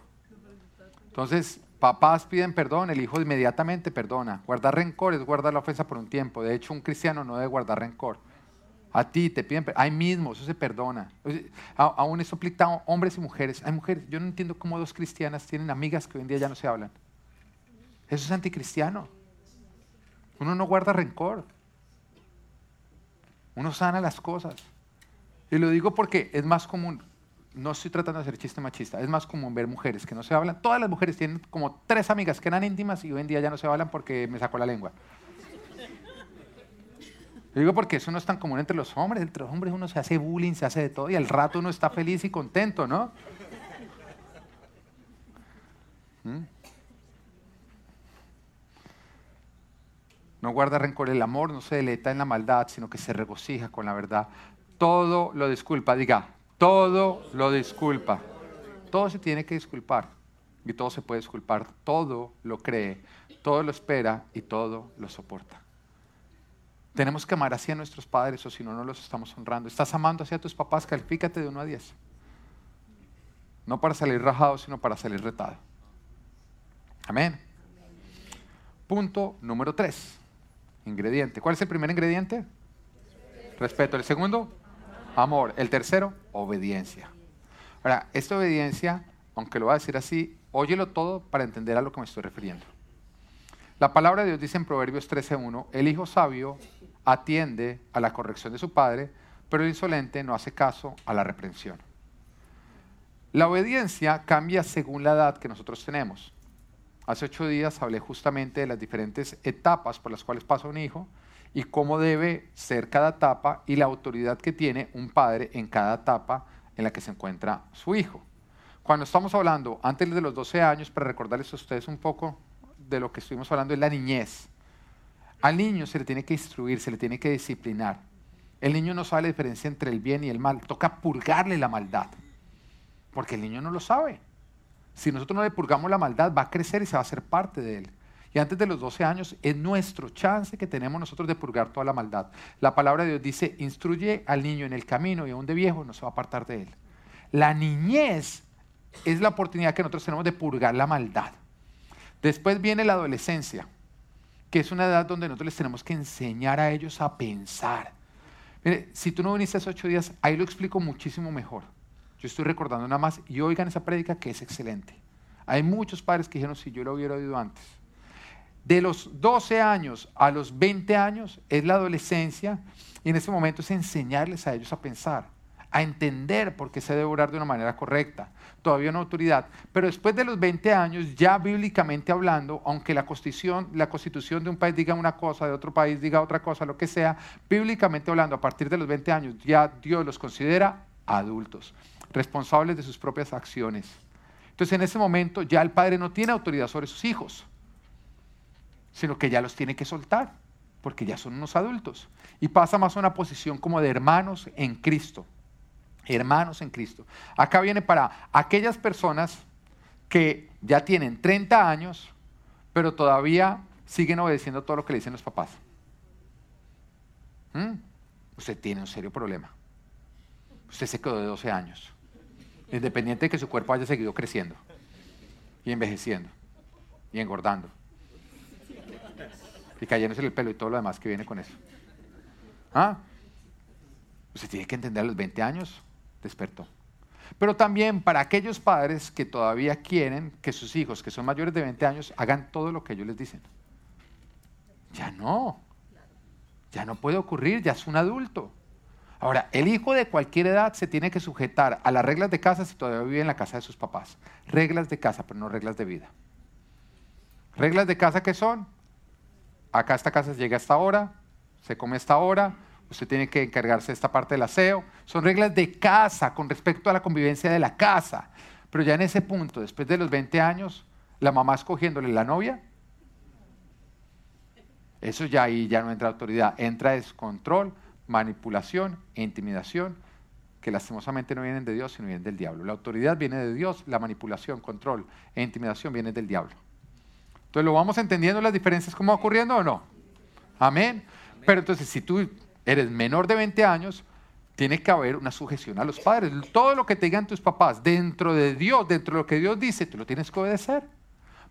Entonces, papás piden perdón, el hijo inmediatamente perdona. Guardar rencor es guardar la ofensa por un tiempo. De hecho, un cristiano no debe guardar rencor. A ti te piden, ahí mismo, eso se perdona. Aún eso aplica a hombres y mujeres. Hay mujeres, yo no entiendo cómo dos cristianas tienen amigas que hoy en día ya no se hablan. Eso es anticristiano. Uno no guarda rencor. Uno sana las cosas. Y lo digo porque es más común, no estoy tratando de hacer chiste machista, es más común ver mujeres que no se hablan. Todas las mujeres tienen como tres amigas que eran íntimas y hoy en día ya no se hablan porque me sacó la lengua. Lo digo porque eso no es tan común entre los hombres. Entre los hombres uno se hace bullying, se hace de todo y al rato uno está feliz y contento, ¿no? ¿Mm? No guarda rencor el amor, no se deleita en la maldad, sino que se regocija con la verdad. Todo lo disculpa, diga, todo lo disculpa. Todo se tiene que disculpar y todo se puede disculpar. Todo lo cree, todo lo espera y todo lo soporta. Tenemos que amar así a nuestros padres o si no, no los estamos honrando. Estás amando hacia tus papás, califícate de 1 a 10. No para salir rajado, sino para salir retado. Amén. Punto número 3 ingrediente. ¿Cuál es el primer ingrediente? Respeto. ¿El segundo? Amor. El tercero, obediencia. Ahora, esta obediencia, aunque lo voy a decir así, óyelo todo para entender a lo que me estoy refiriendo. La palabra de Dios dice en Proverbios 13.1, el hijo sabio atiende a la corrección de su padre, pero el insolente no hace caso a la reprensión. La obediencia cambia según la edad que nosotros tenemos. Hace ocho días hablé justamente de las diferentes etapas por las cuales pasa un hijo y cómo debe ser cada etapa y la autoridad que tiene un padre en cada etapa en la que se encuentra su hijo. Cuando estamos hablando antes de los 12 años, para recordarles a ustedes un poco de lo que estuvimos hablando, es la niñez. Al niño se le tiene que instruir, se le tiene que disciplinar. El niño no sabe la diferencia entre el bien y el mal. Toca purgarle la maldad, porque el niño no lo sabe. Si nosotros no le purgamos la maldad, va a crecer y se va a hacer parte de él. Y antes de los 12 años es nuestro chance que tenemos nosotros de purgar toda la maldad. La palabra de Dios dice, instruye al niño en el camino y aún de viejo no se va a apartar de él. La niñez es la oportunidad que nosotros tenemos de purgar la maldad. Después viene la adolescencia, que es una edad donde nosotros les tenemos que enseñar a ellos a pensar. Mire, si tú no viniste hace ocho días, ahí lo explico muchísimo mejor. Yo estoy recordando nada más y oigan esa prédica que es excelente. Hay muchos padres que dijeron, si yo lo hubiera oído antes. De los 12 años a los 20 años es la adolescencia y en ese momento es enseñarles a ellos a pensar, a entender por qué se debe orar de una manera correcta. Todavía una autoridad. Pero después de los 20 años, ya bíblicamente hablando, aunque la constitución, la constitución de un país diga una cosa, de otro país diga otra cosa, lo que sea, bíblicamente hablando, a partir de los 20 años ya Dios los considera adultos, responsables de sus propias acciones. Entonces en ese momento ya el padre no tiene autoridad sobre sus hijos, sino que ya los tiene que soltar, porque ya son unos adultos. Y pasa más a una posición como de hermanos en Cristo. Hermanos en Cristo. Acá viene para aquellas personas que ya tienen 30 años, pero todavía siguen obedeciendo todo lo que le dicen los papás. ¿Mm? Usted tiene un serio problema. Usted se quedó de 12 años independiente de que su cuerpo haya seguido creciendo y envejeciendo y engordando y cayéndose el pelo y todo lo demás que viene con eso. ¿Ah? Tiene que entender a los 20 años, despertó. Pero también para aquellos padres que todavía quieren que sus hijos, que son mayores de 20 años, hagan todo lo que ellos les dicen. Ya no. Ya no puede ocurrir, ya es un adulto. Ahora, el hijo de cualquier edad se tiene que sujetar a las reglas de casa si todavía vive en la casa de sus papás. Reglas de casa, pero no reglas de vida. Reglas de casa que son, acá esta casa llega a esta hora, se come a esta hora, usted tiene que encargarse de esta parte del aseo. Son reglas de casa con respecto a la convivencia de la casa. Pero ya en ese punto, después de los 20 años, la mamá escogiéndole la novia, eso ya ahí ya no entra autoridad, entra descontrol manipulación e intimidación que lastimosamente no vienen de Dios, sino vienen del diablo. La autoridad viene de Dios, la manipulación, control e intimidación vienen del diablo. Entonces, ¿lo vamos entendiendo las diferencias cómo va ocurriendo o no? Amén. Pero entonces, si tú eres menor de 20 años, tiene que haber una sujeción a los padres. Todo lo que te digan tus papás dentro de Dios, dentro de lo que Dios dice, tú lo tienes que obedecer.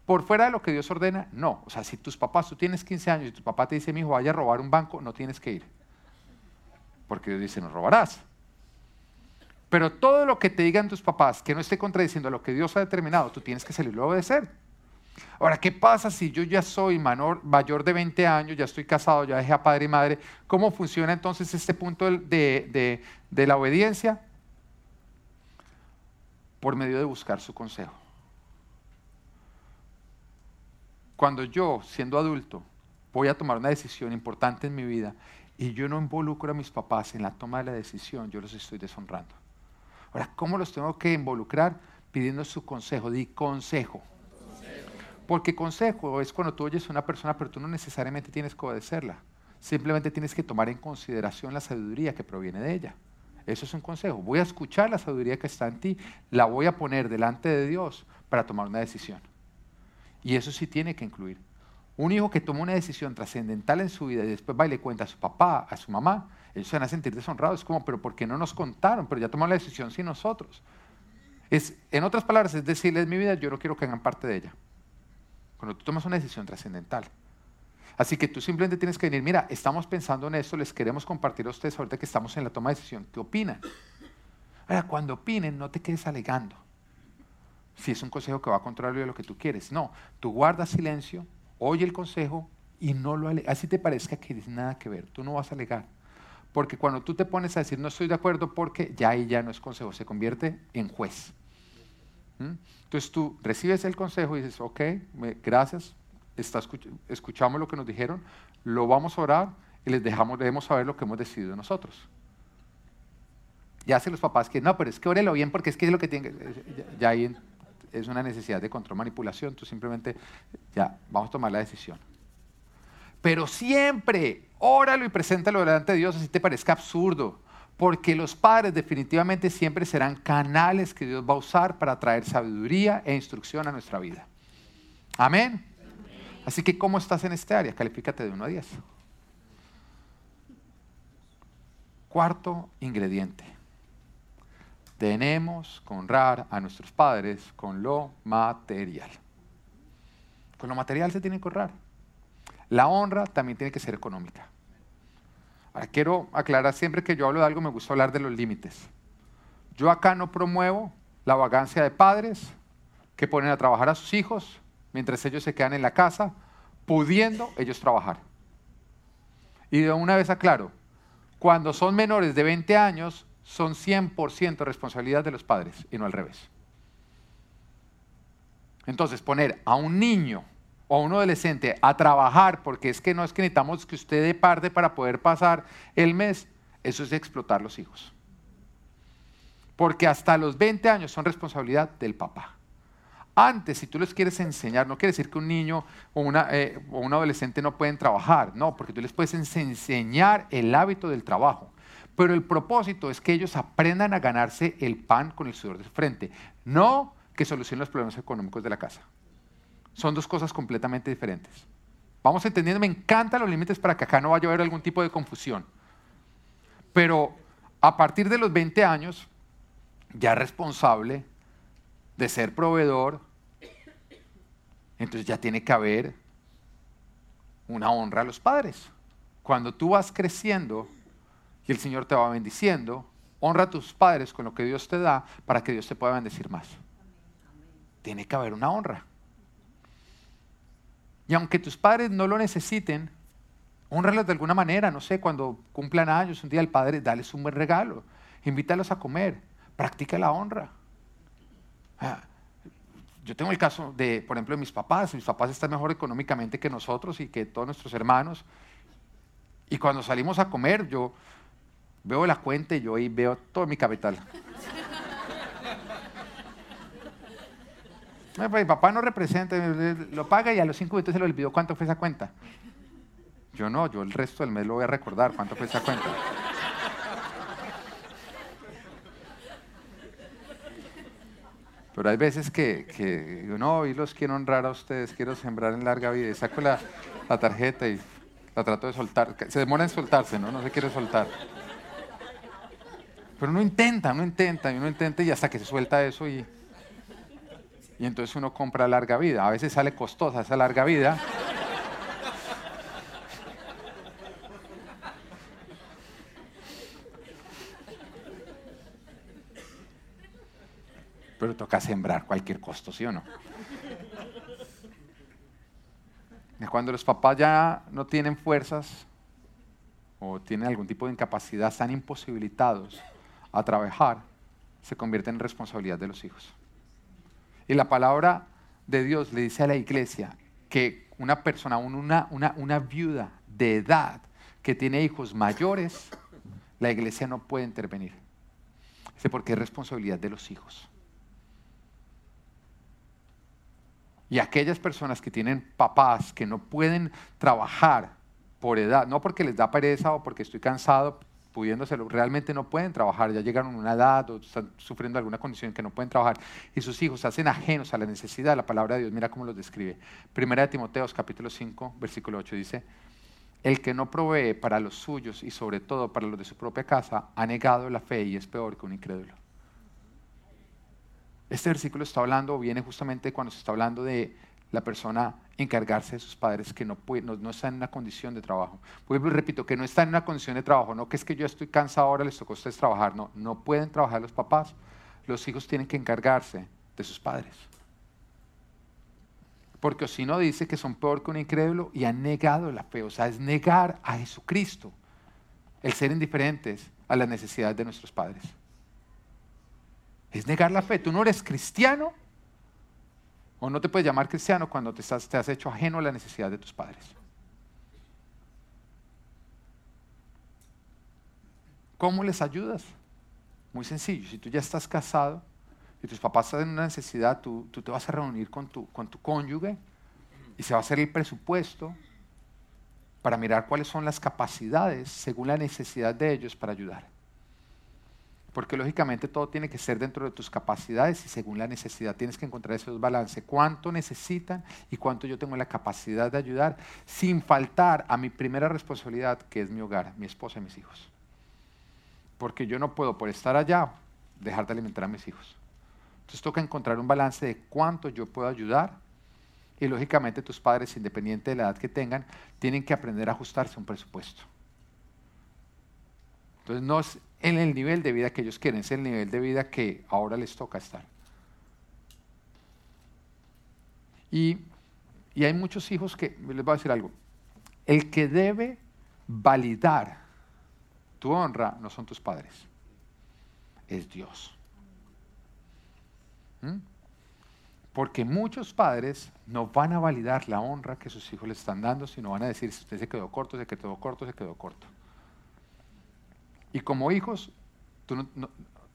Por fuera de lo que Dios ordena, no. O sea, si tus papás, tú tienes 15 años y tu papá te dice, mi hijo, vaya a robar un banco, no tienes que ir porque Dios dice, no robarás. Pero todo lo que te digan tus papás que no esté contradiciendo lo que Dios ha determinado, tú tienes que salirlo a obedecer. Ahora, ¿qué pasa si yo ya soy mayor de 20 años, ya estoy casado, ya dejé a padre y madre? ¿Cómo funciona entonces este punto de, de la obediencia? Por medio de buscar su consejo. Cuando yo, siendo adulto, voy a tomar una decisión importante en mi vida y yo no involucro a mis papás en la toma de la decisión, yo los estoy deshonrando. Ahora, ¿cómo los tengo que involucrar? Pidiendo su consejo, di consejo. Porque consejo es cuando tú oyes a una persona, pero tú no necesariamente tienes que obedecerla. Simplemente tienes que tomar en consideración la sabiduría que proviene de ella. Eso es un consejo. Voy a escuchar la sabiduría que está en ti, la voy a poner delante de Dios para tomar una decisión. Y eso sí tiene que incluir un hijo que toma una decisión trascendental en su vida y después va y le cuenta a su papá, a su mamá, ellos se van a sentir deshonrados. Es como, pero ¿por qué no nos contaron? Pero ya tomaron la decisión sin nosotros. Es, en otras palabras, es decirles mi vida, yo no quiero que hagan parte de ella. Cuando tú tomas una decisión trascendental. Así que tú simplemente tienes que venir, mira, estamos pensando en esto, les queremos compartir a ustedes ahorita que estamos en la toma de decisión. ¿Qué opinan? Ahora, cuando opinen, no te quedes alegando. Si es un consejo que va a contrario de lo que tú quieres. No, tú guardas silencio, oye el consejo y no lo alegas. Así te parezca que tienes nada que ver, tú no vas a alegar. Porque cuando tú te pones a decir no estoy de acuerdo porque ya ahí ya no es consejo, se convierte en juez. ¿Mm? Entonces tú recibes el consejo y dices, ok, gracias, escuchamos lo que nos dijeron, lo vamos a orar y les dejamos, debemos saber lo que hemos decidido nosotros. Ya hacen los papás que no, pero es que órelo bien porque es que es lo que tiene ya ahí es una necesidad de control, manipulación, tú simplemente, ya, vamos a tomar la decisión. Pero siempre, óralo y preséntalo delante de Dios, así te parezca absurdo, porque los padres definitivamente siempre serán canales que Dios va a usar para traer sabiduría e instrucción a nuestra vida. Amén. Así que, ¿cómo estás en este área? Califícate de 1 a 10. Cuarto ingrediente. Tenemos que honrar a nuestros padres con lo material. Con lo material se tiene que honrar. La honra también tiene que ser económica. Ahora, quiero aclarar, siempre que yo hablo de algo me gusta hablar de los límites. Yo acá no promuevo la vagancia de padres que ponen a trabajar a sus hijos mientras ellos se quedan en la casa, pudiendo ellos trabajar. Y de una vez aclaro, cuando son menores de 20 años, son 100% responsabilidad de los padres y no al revés. Entonces, poner a un niño o a un adolescente a trabajar, porque es que no es que necesitamos que usted de parte para poder pasar el mes, eso es explotar los hijos. Porque hasta los 20 años son responsabilidad del papá. Antes, si tú les quieres enseñar, no quiere decir que un niño o, una, eh, o un adolescente no pueden trabajar, no, porque tú les puedes enseñar el hábito del trabajo. Pero el propósito es que ellos aprendan a ganarse el pan con el sudor de frente, no que solucionen los problemas económicos de la casa. Son dos cosas completamente diferentes. Vamos entendiendo, me encantan los límites para que acá no vaya a haber algún tipo de confusión. Pero a partir de los 20 años, ya responsable de ser proveedor, entonces ya tiene que haber una honra a los padres. Cuando tú vas creciendo y el Señor te va bendiciendo, honra a tus padres con lo que Dios te da para que Dios te pueda bendecir más. Tiene que haber una honra. Y aunque tus padres no lo necesiten, honralos de alguna manera, no sé, cuando cumplan años, un día el padre, dales un buen regalo, invítalos a comer, practica la honra. Yo tengo el caso de, por ejemplo, de mis papás. Mis papás están mejor económicamente que nosotros y que todos nuestros hermanos. Y cuando salimos a comer, yo veo la cuenta y yo ahí veo todo mi capital. Mi pues, papá no representa, lo paga y a los cinco minutos se le olvidó cuánto fue esa cuenta. Yo no, yo el resto del mes lo voy a recordar cuánto fue esa cuenta. Pero hay veces que, que yo no, y los quiero honrar a ustedes, quiero sembrar en larga vida. Y saco la, la tarjeta y la trato de soltar. Se demora en soltarse, ¿no? No se quiere soltar. Pero uno intenta, uno intenta, y uno intenta y hasta que se suelta eso y, y entonces uno compra larga vida. A veces sale costosa esa larga vida. Pero toca sembrar cualquier costo, ¿sí o no? Cuando los papás ya no tienen fuerzas o tienen algún tipo de incapacidad, están imposibilitados a trabajar, se convierte en responsabilidad de los hijos. Y la palabra de Dios le dice a la iglesia que una persona, una, viuda de edad que tiene hijos mayores, la iglesia no puede intervenir. Dice porque es responsabilidad de los hijos. Y aquellas personas que tienen papás que no pueden trabajar por edad, no porque les da pereza o porque estoy cansado, pudiéndoselo, realmente no pueden trabajar, ya llegaron a una edad o están sufriendo alguna condición que no pueden trabajar y sus hijos se hacen ajenos a la necesidad, la palabra de Dios, mira cómo los describe. Primera de Timoteos capítulo 5, versículo 8 dice, el que no provee para los suyos y sobre todo para los de su propia casa, ha negado la fe y es peor que un incrédulo. Este versículo está hablando, viene justamente cuando se está hablando de la persona encargarse de sus padres que no, no, están en una condición de trabajo. Por ejemplo, repito, que no están en una condición de trabajo, no que es que yo estoy cansado ahora, les tocó ustedes trabajar, no, no pueden trabajar los papás, los hijos tienen que encargarse de sus padres. Porque si no dice que son peor que un incrédulo y han negado la fe, o sea, es negar a Jesucristo, el ser indiferentes a las necesidades de nuestros padres. Es negar la fe. Tú no eres cristiano o no te puedes llamar cristiano cuando te, te has hecho ajeno a la necesidad de tus padres. ¿Cómo les ayudas? Muy sencillo. Si tú ya estás casado y tus papás están en una necesidad, tú, tú te vas a reunir con tu, con tu cónyuge y se va a hacer el presupuesto para mirar cuáles son las capacidades según la necesidad de ellos para ayudar. Porque lógicamente todo tiene que ser dentro de tus capacidades y según la necesidad. Tienes que encontrar ese balance. ¿Cuánto necesitan y cuánto yo tengo la capacidad de ayudar sin faltar a mi primera responsabilidad, que es mi hogar, mi esposa y mis hijos? Porque yo no puedo, por estar allá, dejar de alimentar a mis hijos. Entonces toca encontrar un balance de cuánto yo puedo ayudar y lógicamente tus padres, independiente de la edad que tengan, tienen que aprender a ajustarse a un presupuesto. Entonces no es en el nivel de vida que ellos quieren, es el nivel de vida que ahora les toca estar. Y, y hay muchos hijos que, les voy a decir algo, el que debe validar tu honra no son tus padres, es Dios. ¿Mm? Porque muchos padres no van a validar la honra que sus hijos les están dando, sino van a decir, usted se quedó corto, se quedó corto, se quedó corto. Y como hijos,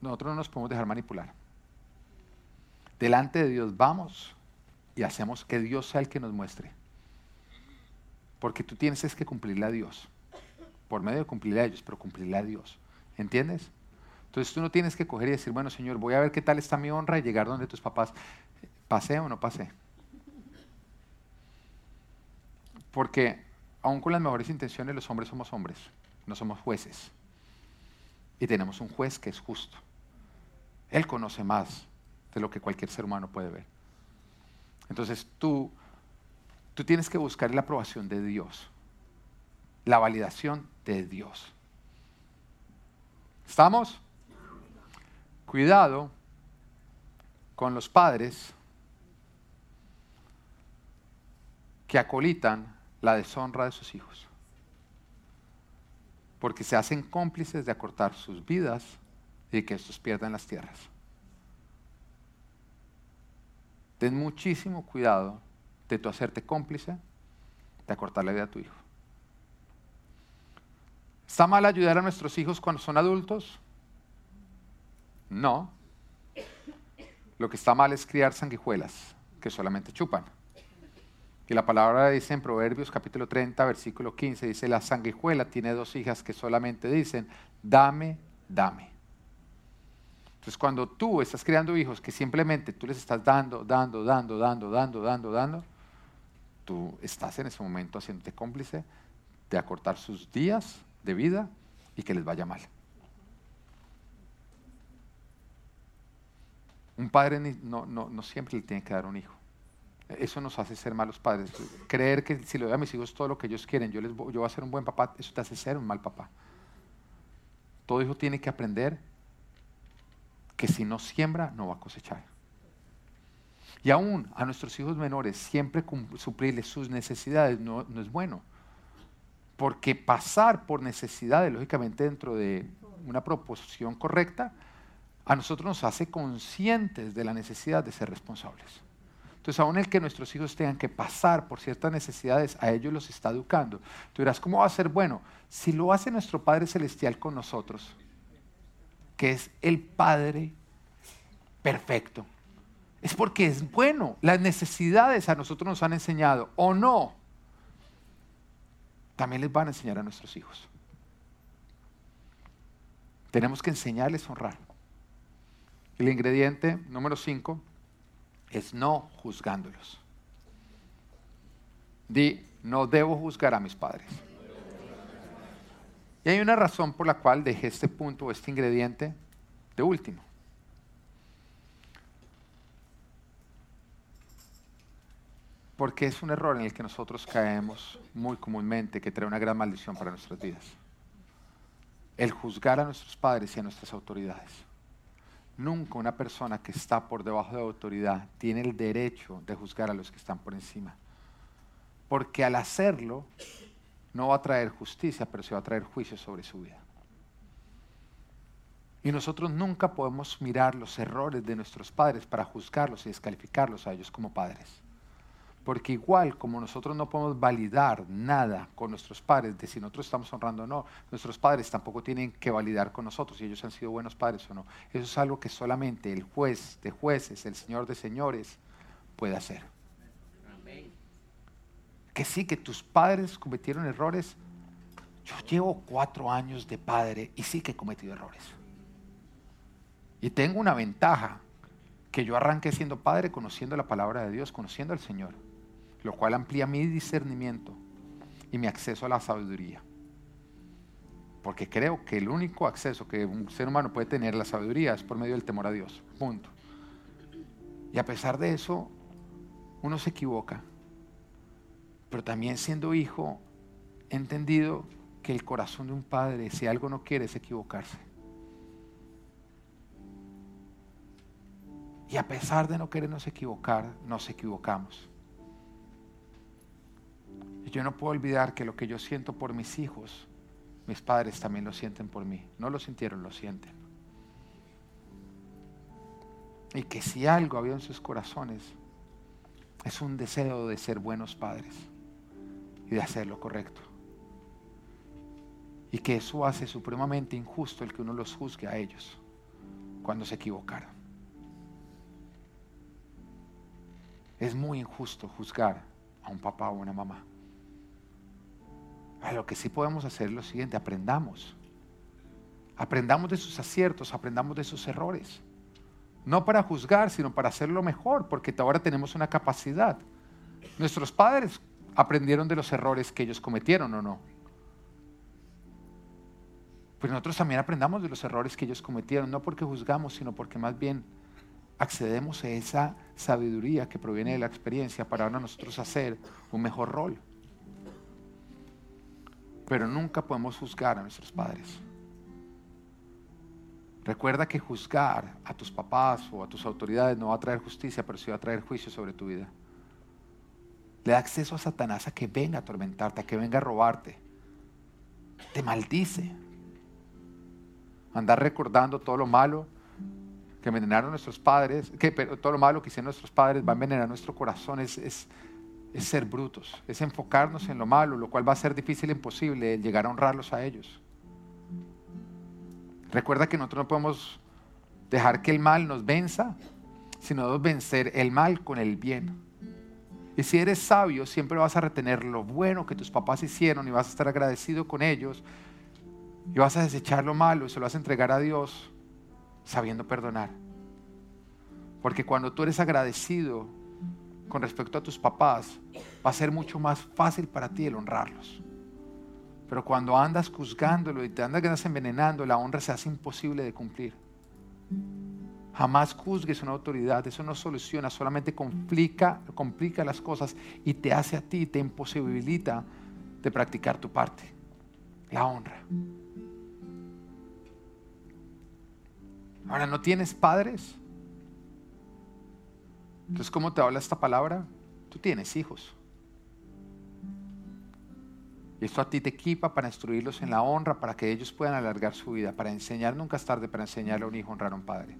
nosotros no nos podemos dejar manipular. Delante de Dios vamos y hacemos que Dios sea el que nos muestre. Porque tú tienes es que cumplirle a Dios. Por medio de cumplirle a ellos, pero cumplirle a Dios. ¿Entiendes? Entonces tú no tienes que coger y decir, bueno, Señor, voy a ver qué tal está mi honra y llegar donde tus papás. ¿Pasé o no pasé? Porque aún con las mejores intenciones los hombres somos hombres, no somos jueces. Y tenemos un juez que es justo. Él conoce más de lo que cualquier ser humano puede ver. Entonces tú, tú tienes que buscar la aprobación de Dios, la validación de Dios. ¿Estamos? Cuidado con los padres que acolitan la deshonra de sus hijos porque se hacen cómplices de acortar sus vidas y que estos pierdan las tierras. Ten muchísimo cuidado de tu hacerte cómplice de acortar la vida a tu hijo. ¿Está mal ayudar a nuestros hijos cuando son adultos? No. Lo que está mal es criar sanguijuelas que solamente chupan. Y la palabra dice en Proverbios capítulo 30, versículo 15, dice, la sanguijuela tiene dos hijas que solamente dicen, dame, dame. Entonces cuando tú estás criando hijos que simplemente tú les estás dando, dando, dando, dando, dando, dando, dando, tú estás en ese momento haciéndote cómplice de acortar sus días de vida y que les vaya mal. Un padre no, no, no siempre le tiene que dar un hijo. Eso nos hace ser malos padres. Creer que si le doy a mis hijos todo lo que ellos quieren, yo, les, yo voy a ser un buen papá, eso te hace ser un mal papá. Todo hijo tiene que aprender que si no siembra, no va a cosechar. Y aún a nuestros hijos menores, siempre suplirles sus necesidades no, no es bueno. Porque pasar por necesidades, lógicamente dentro de una proposición correcta, a nosotros nos hace conscientes de la necesidad de ser responsables. Entonces, aún el que nuestros hijos tengan que pasar por ciertas necesidades, a ellos los está educando. Tú dirás, ¿cómo va a ser bueno? Si lo hace nuestro Padre Celestial con nosotros, que es el Padre perfecto, es porque es bueno. Las necesidades a nosotros nos han enseñado, o no, también les van a enseñar a nuestros hijos. Tenemos que enseñarles a honrar. El ingrediente número 5 es no juzgándolos. Di, no debo juzgar a mis padres. Y hay una razón por la cual dejé este punto, este ingrediente de último. Porque es un error en el que nosotros caemos muy comúnmente, que trae una gran maldición para nuestras vidas. El juzgar a nuestros padres y a nuestras autoridades. Nunca una persona que está por debajo de autoridad tiene el derecho de juzgar a los que están por encima. Porque al hacerlo no va a traer justicia, pero se va a traer juicio sobre su vida. Y nosotros nunca podemos mirar los errores de nuestros padres para juzgarlos y descalificarlos a ellos como padres. Porque igual como nosotros no podemos validar nada con nuestros padres de si nosotros estamos honrando o no, nuestros padres tampoco tienen que validar con nosotros si ellos han sido buenos padres o no. Eso es algo que solamente el juez de jueces, el señor de señores, puede hacer. Que sí, que tus padres cometieron errores. Yo llevo cuatro años de padre y sí que he cometido errores. Y tengo una ventaja, que yo arranqué siendo padre conociendo la palabra de Dios, conociendo al Señor, lo cual amplía mi discernimiento y mi acceso a la sabiduría. Porque creo que el único acceso que un ser humano puede tener a la sabiduría es por medio del temor a Dios. Punto. Y a pesar de eso, uno se equivoca. Pero también siendo hijo, he entendido que el corazón de un padre, si algo no quiere, es equivocarse. Y a pesar de no querernos equivocar, nos equivocamos. Yo no puedo olvidar que lo que yo siento por mis hijos, mis padres también lo sienten por mí. No lo sintieron, lo sienten. Y que si algo había en sus corazones, es un deseo de ser buenos padres y de hacer lo correcto. Y que eso hace supremamente injusto el que uno los juzgue a ellos cuando se equivocaron. Es muy injusto juzgar a un papá o una mamá. A lo que sí podemos hacer es lo siguiente, aprendamos. Aprendamos de sus aciertos, aprendamos de sus errores. No para juzgar, sino para hacerlo mejor, porque ahora tenemos una capacidad. Nuestros padres aprendieron de los errores que ellos cometieron o no. Pues nosotros también aprendamos de los errores que ellos cometieron, no porque juzgamos, sino porque más bien accedemos a esa sabiduría que proviene de la experiencia para ahora nosotros hacer un mejor rol. Pero nunca podemos juzgar a nuestros padres. Recuerda que juzgar a tus papás o a tus autoridades no va a traer justicia, pero sí va a traer juicio sobre tu vida. Le da acceso a Satanás a que venga a atormentarte, a que venga a robarte. Te maldice. Andar recordando todo lo malo que envenenaron nuestros padres, que todo lo malo que hicieron nuestros padres va a envenenar nuestro corazón. Es ser brutos, es enfocarnos en lo malo, lo cual va a ser difícil e imposible llegar a honrarlos a ellos. Recuerda que nosotros no podemos dejar que el mal nos venza, sino debemos vencer el mal con el bien. Y si eres sabio, siempre vas a retener lo bueno que tus papás hicieron y vas a estar agradecido con ellos. Y vas a desechar lo malo y se lo vas a entregar a Dios sabiendo perdonar. Porque cuando tú eres agradecido con respecto a tus papás, va a ser mucho más fácil para ti el honrarlos. Pero cuando andas juzgándolo y te andas envenenando, la honra se hace imposible de cumplir. Jamás juzgues una autoridad, eso no soluciona, solamente complica, complica las cosas y te hace a ti, te imposibilita de practicar tu parte, la honra. Ahora, ¿no tienes padres? Entonces, ¿cómo te habla esta palabra? Tú tienes hijos. Y esto a ti te equipa para instruirlos en la honra, para que ellos puedan alargar su vida, para enseñar, nunca es tarde para enseñarle a un hijo honrar a un padre.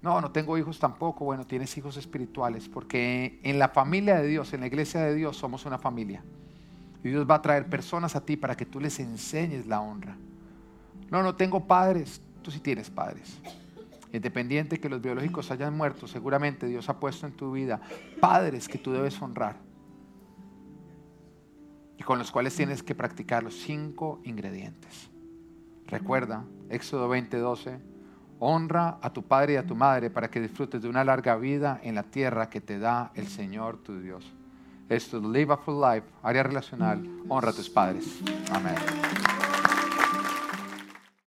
No, no tengo hijos tampoco. Bueno, tienes hijos espirituales, porque en la familia de Dios, en la iglesia de Dios, somos una familia. Y Dios va a traer personas a ti para que tú les enseñes la honra. No, no tengo padres. Tú sí tienes padres. Independiente que los biológicos hayan muerto, seguramente Dios ha puesto en tu vida padres que tú debes honrar y con los cuales tienes que practicar los cinco ingredientes. Recuerda, Éxodo 20:12, honra a tu padre y a tu madre para que disfrutes de una larga vida en la tierra que te da el Señor tu Dios. Esto es Live a Full Life, área relacional, honra a tus padres. Amén.